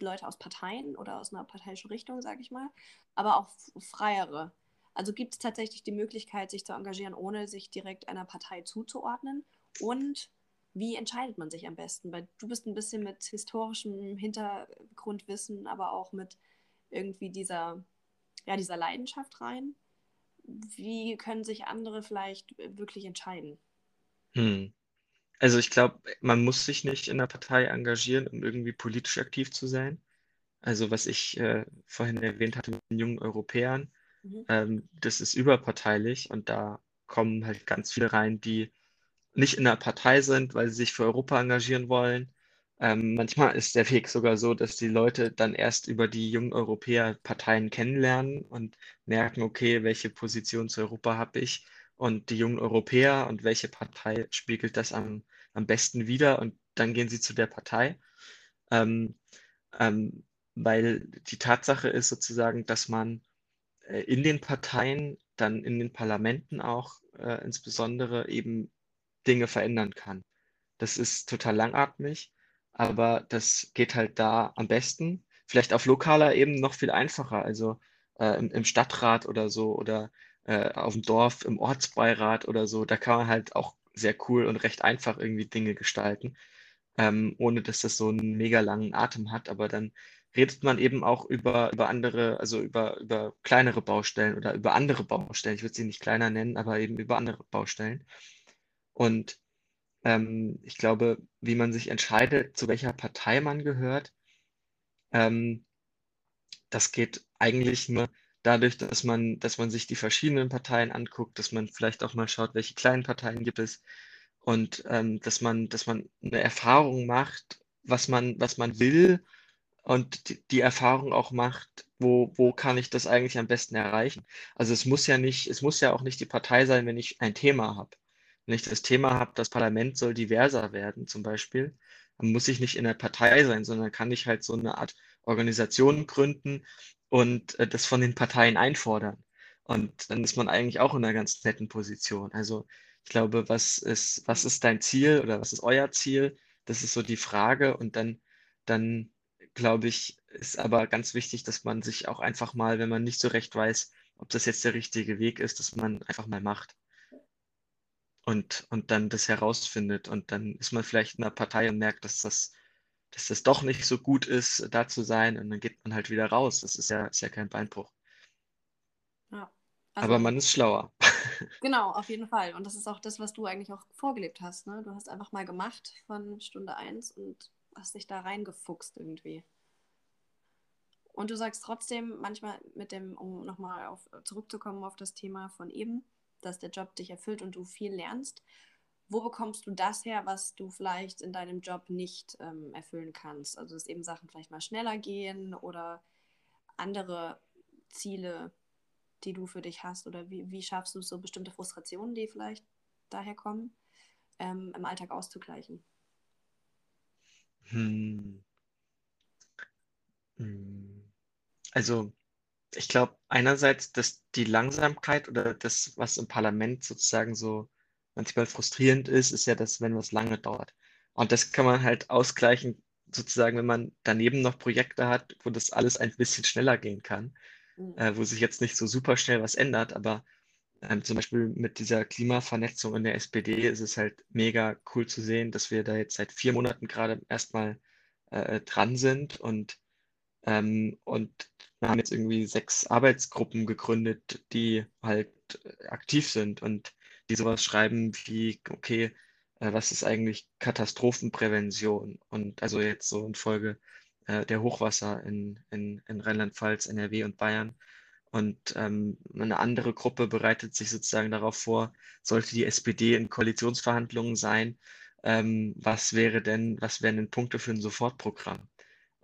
Leute aus Parteien oder aus einer parteiischen Richtung, sage ich mal, aber auch freiere. Also gibt es tatsächlich die Möglichkeit, sich zu engagieren, ohne sich direkt einer Partei zuzuordnen? Und wie entscheidet man sich am besten? Weil du bist ein bisschen mit historischem Hintergrundwissen, aber auch mit irgendwie dieser, ja, dieser Leidenschaft rein. Wie können sich andere vielleicht wirklich entscheiden? Hm. Also ich glaube, man muss sich nicht in der Partei engagieren, um irgendwie politisch aktiv zu sein. Also was ich äh, vorhin erwähnt hatte mit den jungen Europäern, mhm. ähm, das ist überparteilich und da kommen halt ganz viele rein, die nicht in der Partei sind, weil sie sich für Europa engagieren wollen. Ähm, manchmal ist der Weg sogar so, dass die Leute dann erst über die jungen Europäer Parteien kennenlernen und merken, okay, welche Position zu Europa habe ich und die jungen Europäer und welche Partei spiegelt das am, am besten wider und dann gehen sie zu der Partei. Ähm, ähm, weil die Tatsache ist sozusagen, dass man äh, in den Parteien, dann in den Parlamenten auch äh, insbesondere eben Dinge verändern kann. Das ist total langatmig, aber das geht halt da am besten. Vielleicht auf lokaler Ebene noch viel einfacher, also äh, im, im Stadtrat oder so oder äh, auf dem Dorf, im Ortsbeirat oder so, da kann man halt auch sehr cool und recht einfach irgendwie Dinge gestalten, ähm, ohne dass das so einen mega langen Atem hat. Aber dann redet man eben auch über, über andere, also über, über kleinere Baustellen oder über andere Baustellen. Ich würde sie nicht kleiner nennen, aber eben über andere Baustellen. Und ähm, ich glaube, wie man sich entscheidet, zu welcher Partei man gehört, ähm, das geht eigentlich nur dadurch, dass man, dass man sich die verschiedenen Parteien anguckt, dass man vielleicht auch mal schaut, welche kleinen Parteien gibt es und ähm, dass man, dass man eine Erfahrung macht, was man, was man will und die, die Erfahrung auch macht, wo, wo kann ich das eigentlich am besten erreichen. Also es muss ja nicht, es muss ja auch nicht die Partei sein, wenn ich ein Thema habe. Wenn ich das Thema habe, das Parlament soll diverser werden, zum Beispiel, dann muss ich nicht in der Partei sein, sondern kann ich halt so eine Art Organisation gründen, und äh, das von den Parteien einfordern. Und dann ist man eigentlich auch in einer ganz netten Position. Also ich glaube, was ist, was ist dein Ziel oder was ist euer Ziel? Das ist so die Frage. Und dann, dann glaube ich, ist aber ganz wichtig, dass man sich auch einfach mal, wenn man nicht so recht weiß, ob das jetzt der richtige Weg ist, dass man einfach mal macht. Und, und dann das herausfindet. Und dann ist man vielleicht in einer Partei und merkt, dass das dass das doch nicht so gut ist, da zu sein und dann geht man halt wieder raus. Das ist ja, ist ja kein Beinbruch. Ja. Also, Aber man ist schlauer. Genau, auf jeden Fall. Und das ist auch das, was du eigentlich auch vorgelebt hast. Ne? Du hast einfach mal gemacht von Stunde 1 und hast dich da reingefuchst irgendwie. Und du sagst trotzdem manchmal mit dem, um nochmal zurückzukommen auf das Thema von eben, dass der Job dich erfüllt und du viel lernst. wo bekommst du das her, was du vielleicht in deinem Job nicht ähm, erfüllen kannst? Also dass eben Sachen vielleicht mal schneller gehen oder andere Ziele, die du für dich hast? Oder wie, wie schaffst du so bestimmte Frustrationen, die vielleicht daher kommen, ähm, im Alltag auszugleichen? Hm. Hm. Also ich glaube einerseits, dass die Langsamkeit oder das, was im Parlament sozusagen so manchmal frustrierend ist, ist ja, dass wenn was lange dauert. Und das kann man halt ausgleichen, sozusagen, wenn man daneben noch Projekte hat, wo das alles ein bisschen schneller gehen kann, mhm. äh, wo sich jetzt nicht so super schnell was ändert, aber ähm, zum Beispiel mit dieser Klimavernetzung in der SPD ist es halt mega cool zu sehen, dass wir da jetzt seit vier Monaten gerade erstmal äh, dran sind und, ähm, und wir haben jetzt irgendwie sechs Arbeitsgruppen gegründet, die halt aktiv sind und die sowas schreiben wie, okay, äh, was ist eigentlich Katastrophenprävention? Und also jetzt so in Folge äh, der Hochwasser in, in, in Rheinland-Pfalz, NRW und Bayern. Und ähm, eine andere Gruppe bereitet sich sozusagen darauf vor, sollte die SPD in Koalitionsverhandlungen sein, ähm, was wäre denn, was wären denn Punkte für ein Sofortprogramm?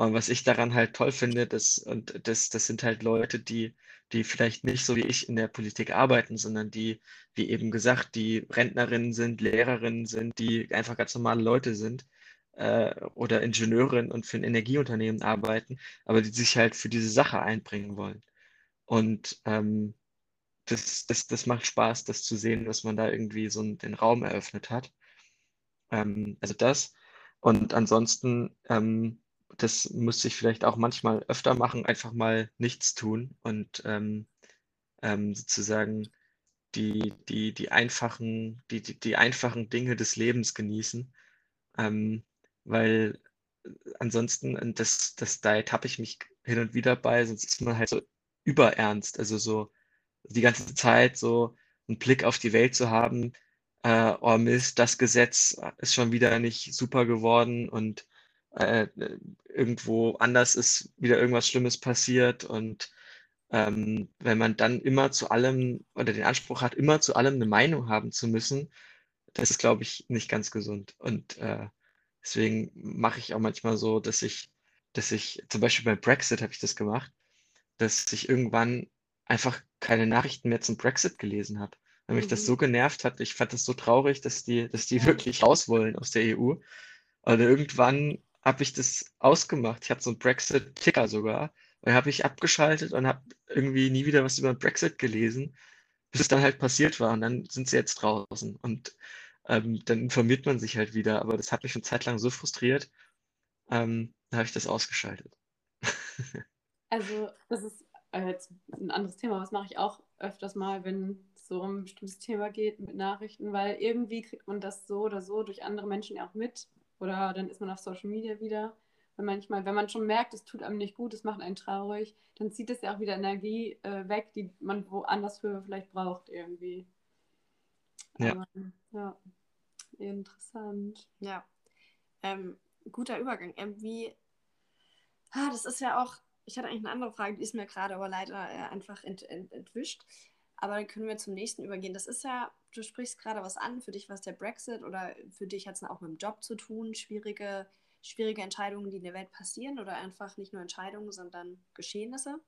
Und was ich daran halt toll finde, das, und das, das sind halt Leute, die, die vielleicht nicht so wie ich in der Politik arbeiten, sondern die, wie eben gesagt, die Rentnerinnen sind, Lehrerinnen sind, die einfach ganz normale Leute sind äh, oder Ingenieurinnen und für ein Energieunternehmen arbeiten, aber die sich halt für diese Sache einbringen wollen. Und ähm, das, das, das macht Spaß, das zu sehen, dass man da irgendwie so den Raum eröffnet hat. Ähm, also das. Und ansonsten ähm, das müsste ich vielleicht auch manchmal öfter machen, einfach mal nichts tun und ähm, ähm, sozusagen die, die, die, einfachen, die, die, die einfachen Dinge des Lebens genießen. Ähm, weil ansonsten, und das, das, da ertappe ich mich hin und wieder bei, sonst ist man halt so überernst, also so die ganze Zeit so einen Blick auf die Welt zu haben, äh, oh Mist, das Gesetz ist schon wieder nicht super geworden und äh, irgendwo anders ist wieder irgendwas Schlimmes passiert und ähm, wenn man dann immer zu allem oder den Anspruch hat, immer zu allem eine Meinung haben zu müssen, das ist, glaube ich, nicht ganz gesund. Und äh, deswegen mache ich auch manchmal so, dass ich, dass ich, zum Beispiel beim Brexit habe ich das gemacht, dass ich irgendwann einfach keine Nachrichten mehr zum Brexit gelesen habe. Weil mich mhm. das so genervt hat. Ich fand das so traurig, dass die, dass die wirklich raus wollen aus der EU. Und irgendwann habe ich das ausgemacht. Ich hatte so einen Brexit-Ticker sogar. Und habe ich abgeschaltet und habe irgendwie nie wieder was über Brexit gelesen, bis es dann halt passiert war. Und dann sind sie jetzt draußen. Und ähm, dann informiert man sich halt wieder. Aber das hat mich eine Zeit lang so frustriert, ähm, dann habe ich das ausgeschaltet. also, das ist äh, jetzt ein anderes Thema. Was mache ich auch öfters mal, wenn es so um ein bestimmtes Thema geht mit Nachrichten, weil irgendwie kriegt man das so oder so durch andere Menschen auch mit oder dann ist man auf Social Media wieder. Weil manchmal, wenn man schon merkt, es tut einem nicht gut, es macht einen traurig, dann zieht es ja auch wieder Energie äh, weg, die man woanders für vielleicht braucht irgendwie. Ja. Aber, ja, interessant. Ja. Ähm, guter Übergang. Ähm, wie, ah, das ist ja auch, ich hatte eigentlich eine andere Frage, die ist mir gerade aber leider äh, einfach ent, ent, entwischt. Aber dann können wir zum nächsten übergehen. Das ist ja, du sprichst gerade was an, für dich war es der Brexit oder für dich hat es auch mit dem Job zu tun, schwierige, schwierige Entscheidungen, die in der Welt passieren oder einfach nicht nur Entscheidungen, sondern Geschehnisse.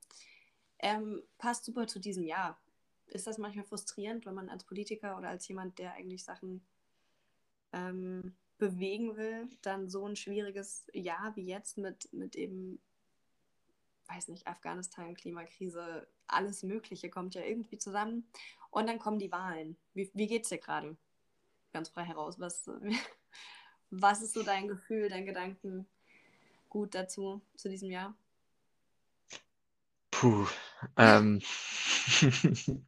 Ähm, passt super zu diesem Jahr. Ist das manchmal frustrierend, wenn man als Politiker oder als jemand, der eigentlich Sachen ähm, bewegen will, dann so ein schwieriges Jahr wie jetzt mit, mit eben weiß nicht, Afghanistan, Klimakrise, alles Mögliche kommt ja irgendwie zusammen. Und dann kommen die Wahlen. Wie, wie es dir gerade? Ganz frei heraus. Was, was ist so dein Gefühl, dein Gedanken gut dazu, zu diesem Jahr? Puh. Ähm.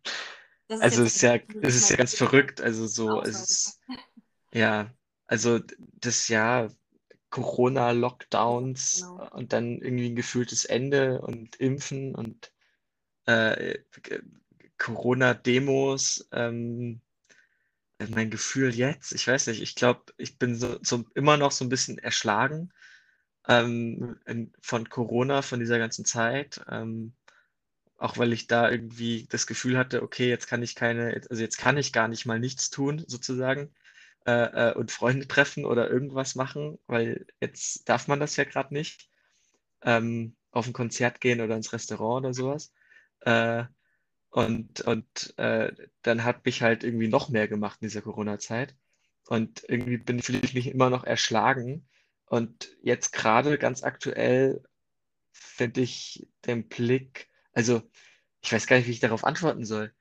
also es ist ja, es ist ja ganz verrückt. Also so, es ist, ja, also das Jahr Corona-Lockdowns genau. und dann irgendwie ein gefühltes Ende und Impfen und äh, Corona-Demos. Ähm, mein Gefühl jetzt, ich weiß nicht, ich glaube, ich bin so, so, immer noch so ein bisschen erschlagen ähm, in, von Corona, von dieser ganzen Zeit. Ähm, auch weil ich da irgendwie das Gefühl hatte, okay, jetzt kann ich keine, also jetzt kann ich gar nicht mal nichts tun, sozusagen. äh, äh, und Freunde treffen oder irgendwas machen, weil jetzt darf man das ja gerade nicht. Ähm, auf ein Konzert gehen oder ins Restaurant oder sowas. Äh, und und äh, dann hat mich halt irgendwie noch mehr gemacht in dieser Corona-Zeit. Und irgendwie bin, fühle ich mich immer noch erschlagen. Und jetzt gerade ganz aktuell finde ich den Blick, also ich weiß gar nicht, wie ich darauf antworten soll.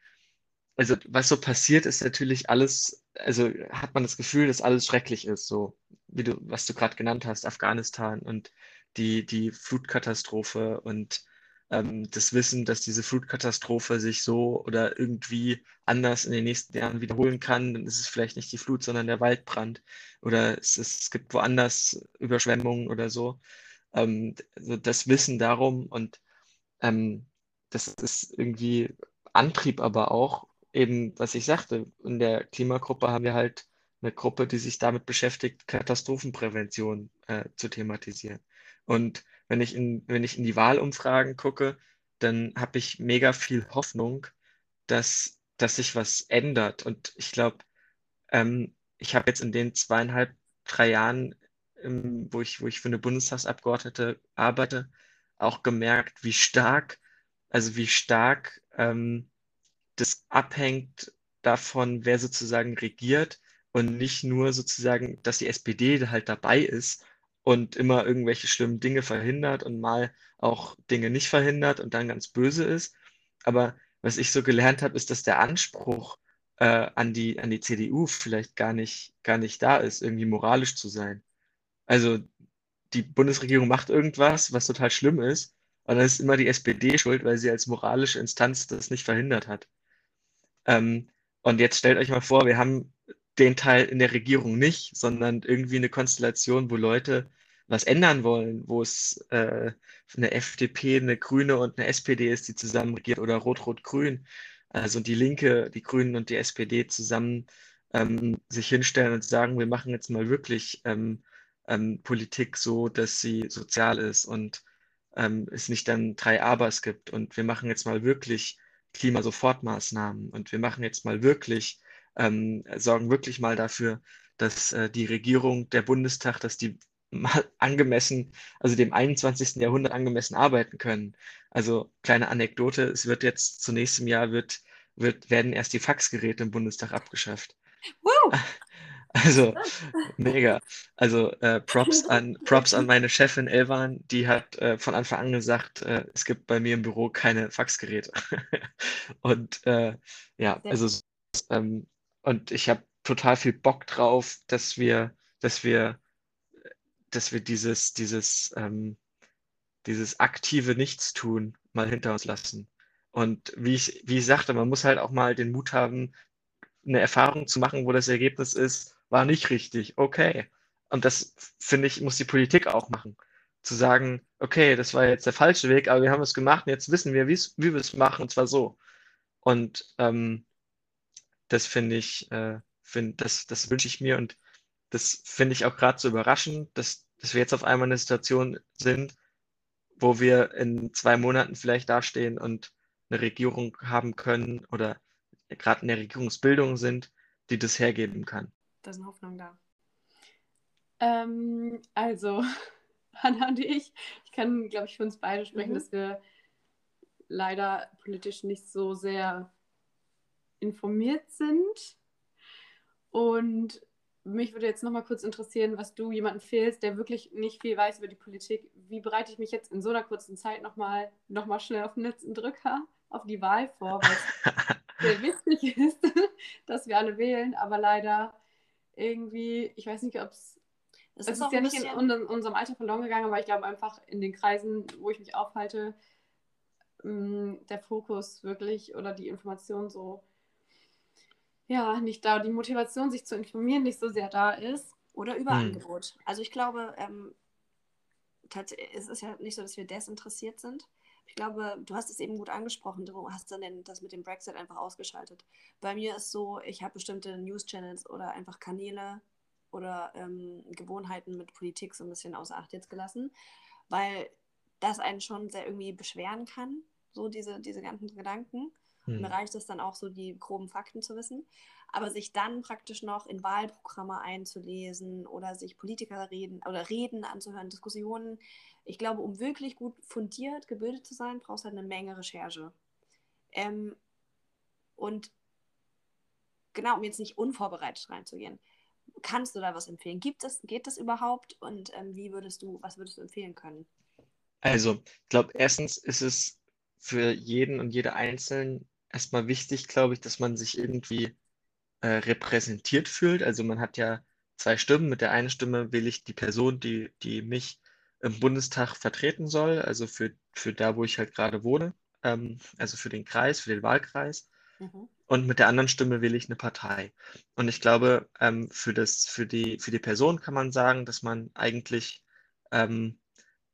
Also was so passiert, ist natürlich alles, also hat man das Gefühl, dass alles schrecklich ist, so wie du, was du gerade genannt hast, Afghanistan und die, die Flutkatastrophe und ähm, das Wissen, dass diese Flutkatastrophe sich so oder irgendwie anders in den nächsten Jahren wiederholen kann, dann ist es vielleicht nicht die Flut, sondern der Waldbrand oder es, es gibt woanders Überschwemmungen oder so. Ähm, also das Wissen darum und ähm, das ist irgendwie Antrieb aber auch, eben, was ich sagte, in der Klimagruppe haben wir halt eine Gruppe, die sich damit beschäftigt, Katastrophenprävention äh, zu thematisieren. Und wenn ich in, wenn ich in die Wahlumfragen gucke, dann habe ich mega viel Hoffnung, dass, dass sich was ändert. Und ich glaube, ähm, ich habe jetzt in den zweieinhalb, drei Jahren, ähm, wo ich, wo ich für eine Bundestagsabgeordnete arbeite, auch gemerkt, wie stark, also wie stark ähm, das abhängt davon, wer sozusagen regiert und nicht nur sozusagen, dass die SPD halt dabei ist und immer irgendwelche schlimmen Dinge verhindert und mal auch Dinge nicht verhindert und dann ganz böse ist. Aber was ich so gelernt habe, ist, dass der Anspruch äh, an die, an die CDU vielleicht gar nicht, gar nicht da ist, irgendwie moralisch zu sein. Also die Bundesregierung macht irgendwas, was total schlimm ist, und dann ist immer die SPD schuld, weil sie als moralische Instanz das nicht verhindert hat. Ähm, und jetzt stellt euch mal vor, wir haben den Teil in der Regierung nicht, sondern irgendwie eine Konstellation, wo Leute was ändern wollen, wo es äh, eine FDP, eine Grüne und eine SPD ist, die zusammen regiert oder Rot-Rot-Grün. Also die Linke, die Grünen und die SPD zusammen ähm, sich hinstellen und sagen, wir machen jetzt mal wirklich ähm, ähm, Politik so, dass sie sozial ist und ähm, es nicht dann drei Abers gibt. Und wir machen jetzt mal wirklich Klimasofortmaßnahmen und wir machen jetzt mal wirklich ähm, sorgen wirklich mal dafür, dass äh, die Regierung, der Bundestag, dass die mal angemessen, also dem 21. Jahrhundert angemessen arbeiten können. Also kleine Anekdote, es wird jetzt zunächst im Jahr wird, wird, werden erst die Faxgeräte im Bundestag abgeschafft. Woo! Also mega. Also äh, Props an Props an meine Chefin Elvan, die hat äh, von Anfang an gesagt, äh, es gibt bei mir im Büro keine Faxgeräte. Und äh, ja, also ähm, und ich habe total viel Bock drauf, dass wir, dass wir, dass wir dieses, dieses, ähm, dieses aktive Nichtstun mal hinter uns lassen. Und wie ich, wie ich sagte, man muss halt auch mal den Mut haben, eine Erfahrung zu machen, wo das Ergebnis ist, war nicht richtig. Okay. Und das, finde ich, muss die Politik auch machen. Zu sagen, okay, das war jetzt der falsche Weg, aber wir haben es gemacht und jetzt wissen wir, wie wir es machen, und zwar so. Und ähm, das finde ich, äh, find, das, das wünsche ich mir und das finde ich auch gerade so überraschend, dass, dass wir jetzt auf einmal in einer Situation sind, wo wir in zwei Monaten vielleicht dastehen und eine Regierung haben können oder gerade in der Regierungsbildung sind, die das hergeben kann. Da ist eine Hoffnung da. Ähm, also, Hanna und ich, ich kann, glaube ich, für uns beide sprechen, mhm. dass wir leider politisch nicht so sehr informiert sind. Und mich würde jetzt noch mal kurz interessieren, was du jemanden fehlst, der wirklich nicht viel weiß über die Politik. Wie bereite ich mich jetzt in so einer kurzen Zeit noch mal, noch mal schnell auf den letzten Drücker auf die Wahl vor, weil es sehr wichtig ist, dass wir alle wählen, aber leider irgendwie, ich weiß nicht, ob es es ist, ist ja nicht in unserem Alter verloren gegangen, aber ich glaube einfach in den Kreisen, wo ich mich aufhalte, mm, der Fokus wirklich oder die Information so ja, nicht da, die Motivation, sich zu informieren, nicht so sehr da ist. Oder Überangebot. Hm. Also ich glaube, ähm, es ist ja nicht so, dass wir desinteressiert sind. Ich glaube, du hast es eben gut angesprochen, du hast dann das mit dem Brexit einfach ausgeschaltet. Bei mir ist so, ich habe bestimmte News-Channels oder einfach Kanäle oder ähm, Gewohnheiten mit Politik so ein bisschen außer Acht jetzt gelassen, weil das einen schon sehr irgendwie beschweren kann, so diese, diese ganzen Gedanken. Hm. Mir reicht es dann auch so, die groben Fakten zu wissen. aber sich dann praktisch noch in Wahlprogramme einzulesen oder sich Politiker reden oder Reden anzuhören, Diskussionen. Ich glaube, um wirklich gut fundiert, gebildet zu sein, brauchst du halt eine Menge Recherche. Ähm, und genau, um jetzt nicht unvorbereitet reinzugehen, kannst du da was empfehlen? Gibt es, geht das überhaupt? Und ähm, wie würdest du, was würdest du empfehlen können? Also, ich glaube, erstens ist es für jeden und jede Einzelne erstmal wichtig, glaube ich, dass man sich irgendwie äh, repräsentiert fühlt. Also man hat ja zwei Stimmen. Mit der einen Stimme wähle ich die Person, die, die mich im Bundestag vertreten soll, also für, für da, wo ich halt gerade wohne, ähm, also für den Kreis, für den Wahlkreis. Mhm. Und mit der anderen Stimme wähle ich eine Partei. Und ich glaube, ähm, für das, für die, für die Person kann man sagen, dass man eigentlich, ähm,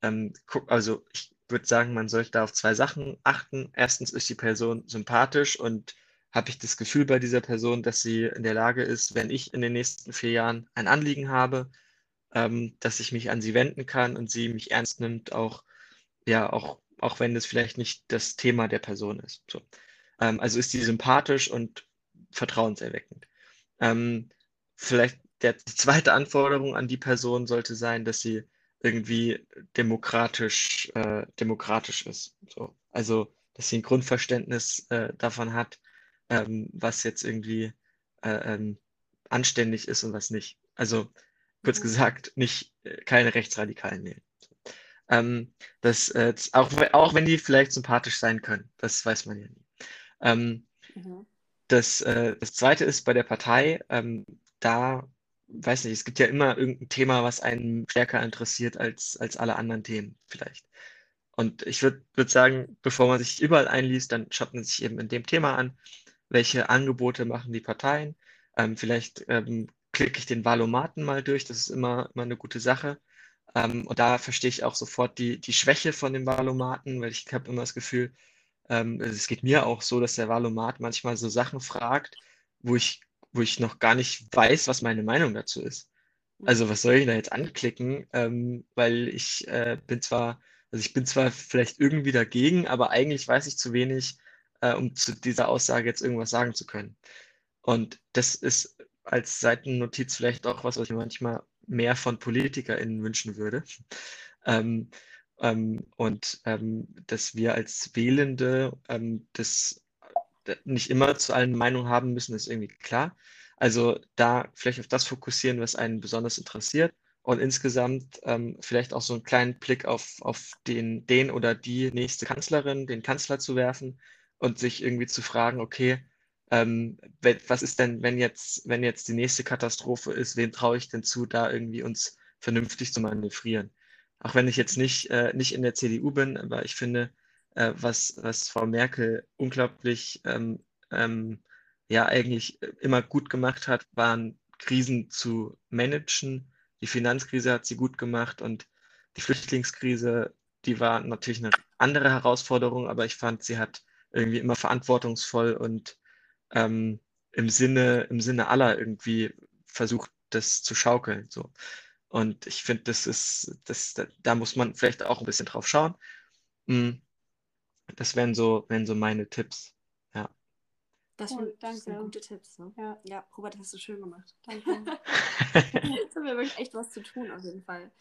ähm, also ich würde sagen, man sollte da auf zwei Sachen achten. Erstens ist die Person sympathisch und habe ich das Gefühl bei dieser Person, dass sie in der Lage ist, wenn ich in den nächsten vier Jahren ein Anliegen habe, ähm, dass ich mich an sie wenden kann und sie mich ernst nimmt, auch, ja, auch, auch wenn das vielleicht nicht das Thema der Person ist. So. Ähm, also ist sie sympathisch und vertrauenserweckend. Ähm, vielleicht der, die zweite Anforderung an die Person sollte sein, dass sie irgendwie demokratisch, äh, demokratisch ist. So. Also, dass sie ein Grundverständnis äh, davon hat, ähm, was jetzt irgendwie äh, ähm, anständig ist und was nicht. Also kurz mhm. gesagt, nicht äh, keine Rechtsradikalen wählen. Ähm, das, äh, auch, auch wenn die vielleicht sympathisch sein können, das weiß man ja nie. Ähm, mhm. das, äh, das zweite ist bei der Partei, ähm, da weiß nicht, es gibt ja immer irgendein Thema, was einen stärker interessiert als, als alle anderen Themen vielleicht. Und ich würde würd sagen, bevor man sich überall einliest, dann schaut man sich eben in dem Thema an, welche Angebote machen die Parteien. Ähm, vielleicht ähm, klicke ich den Valomaten mal durch, das ist immer, immer eine gute Sache. Ähm, und da verstehe ich auch sofort die, die Schwäche von dem Valomaten, weil ich habe immer das Gefühl, ähm, es geht mir auch so, dass der Valomat manchmal so Sachen fragt, wo ich, wo ich noch gar nicht weiß, was meine Meinung dazu ist. Also was soll ich da jetzt anklicken? Ähm, weil ich äh, bin zwar, also ich bin zwar vielleicht irgendwie dagegen, aber eigentlich weiß ich zu wenig, äh, um zu dieser Aussage jetzt irgendwas sagen zu können. Und das ist als Seitennotiz vielleicht auch was, was ich manchmal mehr von PolitikerInnen wünschen würde. Ähm, ähm, und ähm, dass wir als Wählende ähm, das nicht immer zu allen Meinungen haben müssen, ist irgendwie klar. Also da vielleicht auf das fokussieren, was einen besonders interessiert und insgesamt ähm, vielleicht auch so einen kleinen Blick auf, auf den, den oder die nächste Kanzlerin, den Kanzler zu werfen und sich irgendwie zu fragen, okay, ähm, was ist denn, wenn jetzt, wenn jetzt die nächste Katastrophe ist, wem traue ich denn zu, da irgendwie uns vernünftig zu manövrieren? Auch wenn ich jetzt nicht, äh, nicht in der CDU bin, aber ich finde, äh, was, was Frau Merkel unglaublich ähm, ähm, ja eigentlich immer gut gemacht hat, waren Krisen zu managen. Die Finanzkrise hat sie gut gemacht und die Flüchtlingskrise, die war natürlich eine andere Herausforderung, aber ich fand, sie hat irgendwie immer verantwortungsvoll und ähm, im Sinne, im Sinne aller irgendwie versucht, das zu schaukeln. So. Und ich finde, das ist, das, da, muss man vielleicht auch ein bisschen drauf schauen. Hm. Das wären so, wären so meine Tipps. Ja. Das, oh, das sind gute Tipps. Ne? Ja. ja, Robert, hast du schön gemacht. Danke. Jetzt haben wir wirklich echt was zu tun, auf jeden Fall.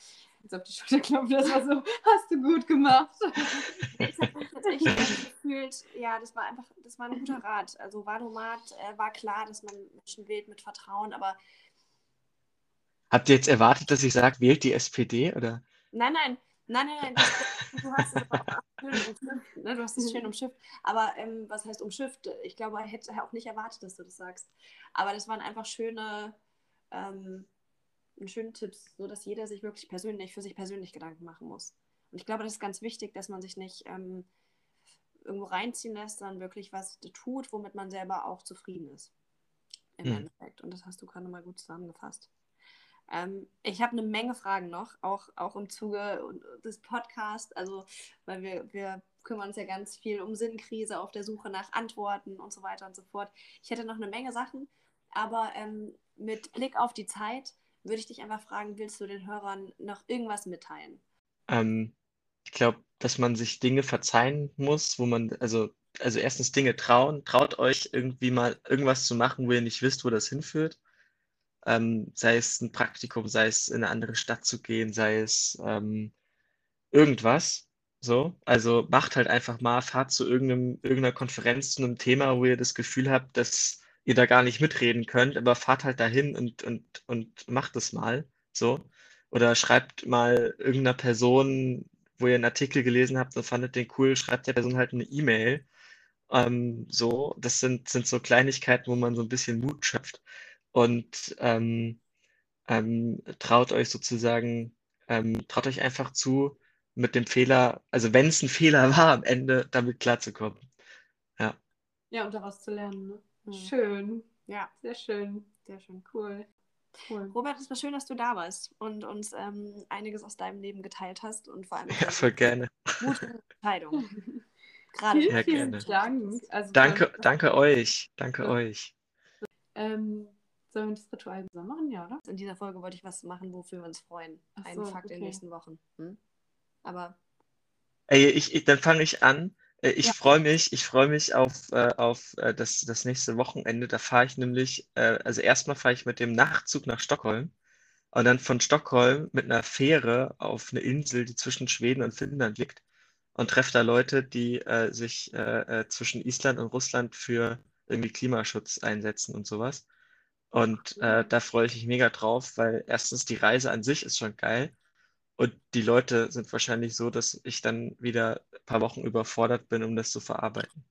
Jetzt auf die Schulter klopfen, das war so, hast du gut gemacht. ich habe mich tatsächlich gefühlt, ja, das war einfach, das war ein guter Rat. Also Valomat äh, war klar, dass man Menschen wählt mit Vertrauen, aber Habt ihr jetzt erwartet, dass ich sage, wählt die SPD oder? Nein, nein, nein, nein, nein. Das, du hast es schön umschifft, ne? Du hast es schön umschifft. Aber ähm, was heißt umschifft? Ich glaube, ich hätte auch nicht erwartet, dass du das sagst. Aber das waren einfach schöne, ähm, schöne Tipps, so dass jeder sich wirklich persönlich, für sich persönlich Gedanken machen muss. Und ich glaube, das ist ganz wichtig, dass man sich nicht ähm, irgendwo reinziehen lässt, sondern wirklich was tut, womit man selber auch zufrieden ist. Im hm. Endeffekt. Und das hast du gerade mal gut zusammengefasst. Ähm, ich habe eine Menge Fragen noch, auch, auch im Zuge des Podcasts, also weil wir, wir kümmern uns ja ganz viel um Sinnkrise, auf der Suche nach Antworten und so weiter und so fort. Ich hätte noch eine Menge Sachen, aber ähm, mit Blick auf die Zeit würde ich dich einfach fragen, willst du den Hörern noch irgendwas mitteilen? Ähm, ich glaube, dass man sich Dinge verzeihen muss, wo man, also also erstens Dinge trauen, traut euch irgendwie mal irgendwas zu machen, wo ihr nicht wisst, wo das hinführt. Ähm, sei es ein Praktikum, sei es in eine andere Stadt zu gehen, sei es ähm, irgendwas. So, also macht halt einfach mal, fahrt zu irgendeinem, irgendeiner Konferenz zu einem Thema, wo ihr das Gefühl habt, dass ihr da gar nicht mitreden könnt, aber fahrt halt dahin und, und, und macht es mal. So. Oder schreibt mal irgendeiner Person, wo ihr einen Artikel gelesen habt und fandet den cool, schreibt der Person halt eine E-Mail. Ähm, so, das sind, sind so Kleinigkeiten, wo man so ein bisschen Mut schöpft und ähm, ähm, traut euch sozusagen, ähm, traut euch einfach zu, mit dem Fehler, also wenn es ein Fehler war, am Ende damit klarzukommen. Ja. Ja, und daraus zu lernen. Ne? Mhm. Schön. Ja, Sehr schön. sehr schön. Cool. Cool. Robert, es war schön, dass du da warst und uns ähm, einiges aus deinem Leben geteilt hast und vor allem Ja, voll gerne. gute Entscheidungen. Gerade. Vielen, Ja, vielen. Dank. Also, Danke, danke euch. Danke euch. Ähm, sollen wir das Ritual zusammen machen? Ja, oder? In dieser Folge wollte ich was machen, wofür wir uns freuen. Ach Ein so, Fakt in den okay. nächsten Wochen. Hm? Aber Ey, ich, ich, dann fange ich an. Äh, Ich Ja. freue mich, ich freue mich auf, äh, auf äh, das, das nächste Wochenende. Da fahre ich nämlich, also erstmal fahre ich mit dem Nachtzug nach Stockholm und dann von Stockholm mit einer Fähre auf eine Insel, die zwischen Schweden und Finnland liegt und treffe da Leute, die sich zwischen Island und Russland für irgendwie Klimaschutz einsetzen und sowas. Und äh, da freue ich mich mega drauf, weil erstens die Reise an sich ist schon geil. Und die Leute sind wahrscheinlich so, dass ich dann wieder ein paar Wochen überfordert bin, um das zu verarbeiten.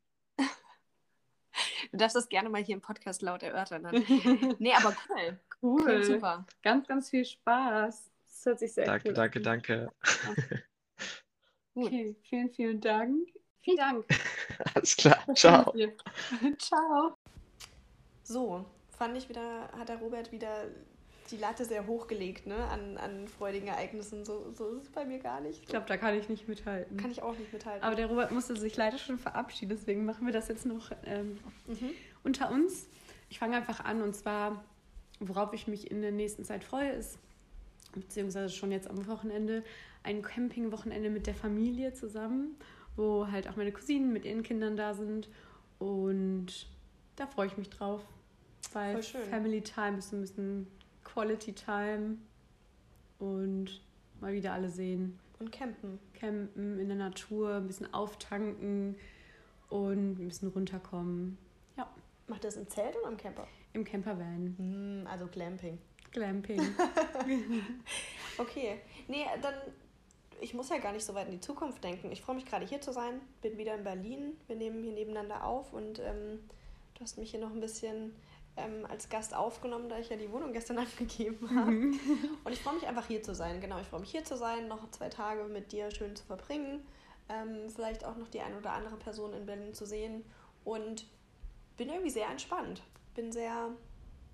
du darfst das gerne mal hier im Podcast laut erörtern. Dann. Nee, aber cool. cool. Klingt super. Ganz, ganz viel Spaß. Das hört sich sehr Danke, cool danke, an. danke. Gut. Okay, vielen, vielen Dank. Vielen Dank. Alles klar. Ciao. Ciao. So, fand ich wieder, hat der Robert wieder die Latte sehr hoch gelegt, ne? An, an freudigen Ereignissen. So, so ist es bei mir gar nicht. Ich glaube, da kann ich nicht mithalten. Kann ich auch nicht mithalten. Aber der Robert musste sich leider schon verabschieden, deswegen machen wir das jetzt noch ähm, mhm. unter uns. Ich fange einfach an und zwar, worauf ich mich in der nächsten Zeit freue, ist, beziehungsweise schon jetzt am Wochenende, ein Campingwochenende mit der Familie zusammen, wo halt auch meine Cousinen mit ihren Kindern da sind. Und da freue ich mich drauf, weil. Family Time ist ein bisschen Quality Time und mal wieder alle sehen Und campen. campen in der Natur, ein bisschen auftanken und ein bisschen runterkommen. Ja, Macht das im Zelt oder im Camper? im Campervan. Hm, also Glamping. Glamping. Okay. Nee, dann, ich muss ja gar nicht so weit in die Zukunft denken. Ich freue mich gerade hier zu sein, bin wieder in Berlin. Wir nehmen hier nebeneinander auf und ähm, du hast mich hier noch ein bisschen ähm, als Gast aufgenommen, da ich ja die Wohnung gestern abgegeben habe. Und ich freue mich einfach hier zu sein. Genau, ich freue mich hier zu sein, noch zwei Tage mit dir schön zu verbringen. Ähm, vielleicht auch noch die eine oder andere Person in Berlin zu sehen. Und bin irgendwie sehr entspannt. Bin sehr,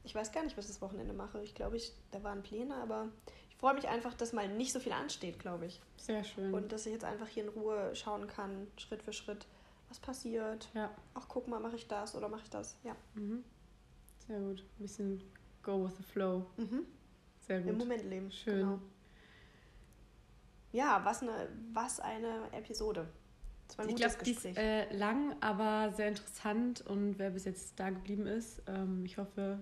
ich weiß gar nicht, was ich das Wochenende mache. Ich glaube, ich, da waren Pläne, aber ich freue mich einfach, dass mal nicht so viel ansteht, glaube ich. Sehr schön. Und dass ich jetzt einfach hier in Ruhe schauen kann, Schritt für Schritt, was passiert. ja. Ach, guck mal, mache ich das oder mache ich das? Ja. Mhm. Sehr gut. Ein bisschen go with the flow. Mhm. Sehr Im gut. Moment leben. Schön. Genau. Ja, was eine, was eine Episode. Das war ein Ich glaube, die ist äh, lang, aber sehr interessant. Und wer bis jetzt da geblieben ist, ähm, ich hoffe,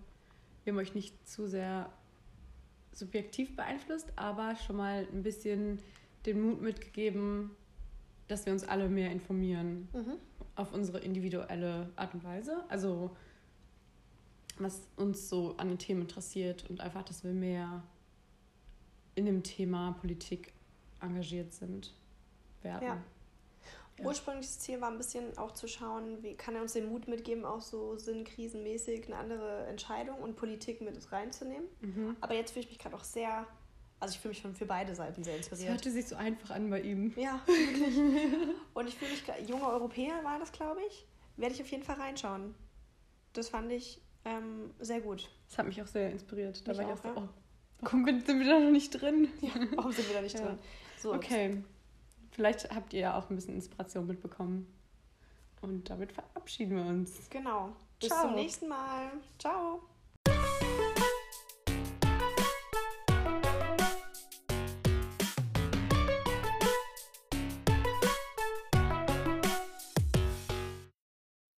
wir haben euch nicht zu sehr subjektiv beeinflusst, aber schon mal ein bisschen den Mut mitgegeben, dass wir uns alle mehr informieren mhm. auf unsere individuelle Art und Weise. Also was uns so an den Themen interessiert und einfach, dass wir mehr in dem Thema Politik engagiert sind werden. Ja. Ja. Ursprüngliches Ziel war ein bisschen auch zu schauen, wie kann er uns den Mut mitgeben, auch so sinnkrisenmäßig eine andere Entscheidung und Politik mit reinzunehmen. Mhm. Aber jetzt fühle ich mich gerade auch sehr, also ich fühle mich schon für beide Seiten sehr Es inspiriert. hörte sich so einfach an bei ihm. Ja, wirklich. Und ich fühle mich, junge Europäer war das, glaube ich, werde ich auf jeden Fall reinschauen. Das fand ich ähm, sehr gut. Das hat mich auch sehr inspiriert. Da Mich war ich auch, auch so, ja. oh, warum sind wir da noch nicht drin? Warum sind wir da nicht Ja. drin? So, Okay, vielleicht habt ihr ja auch ein bisschen Inspiration mitbekommen. Und damit verabschieden wir uns. genau. Bis Ciao. zum nächsten Mal. Ciao.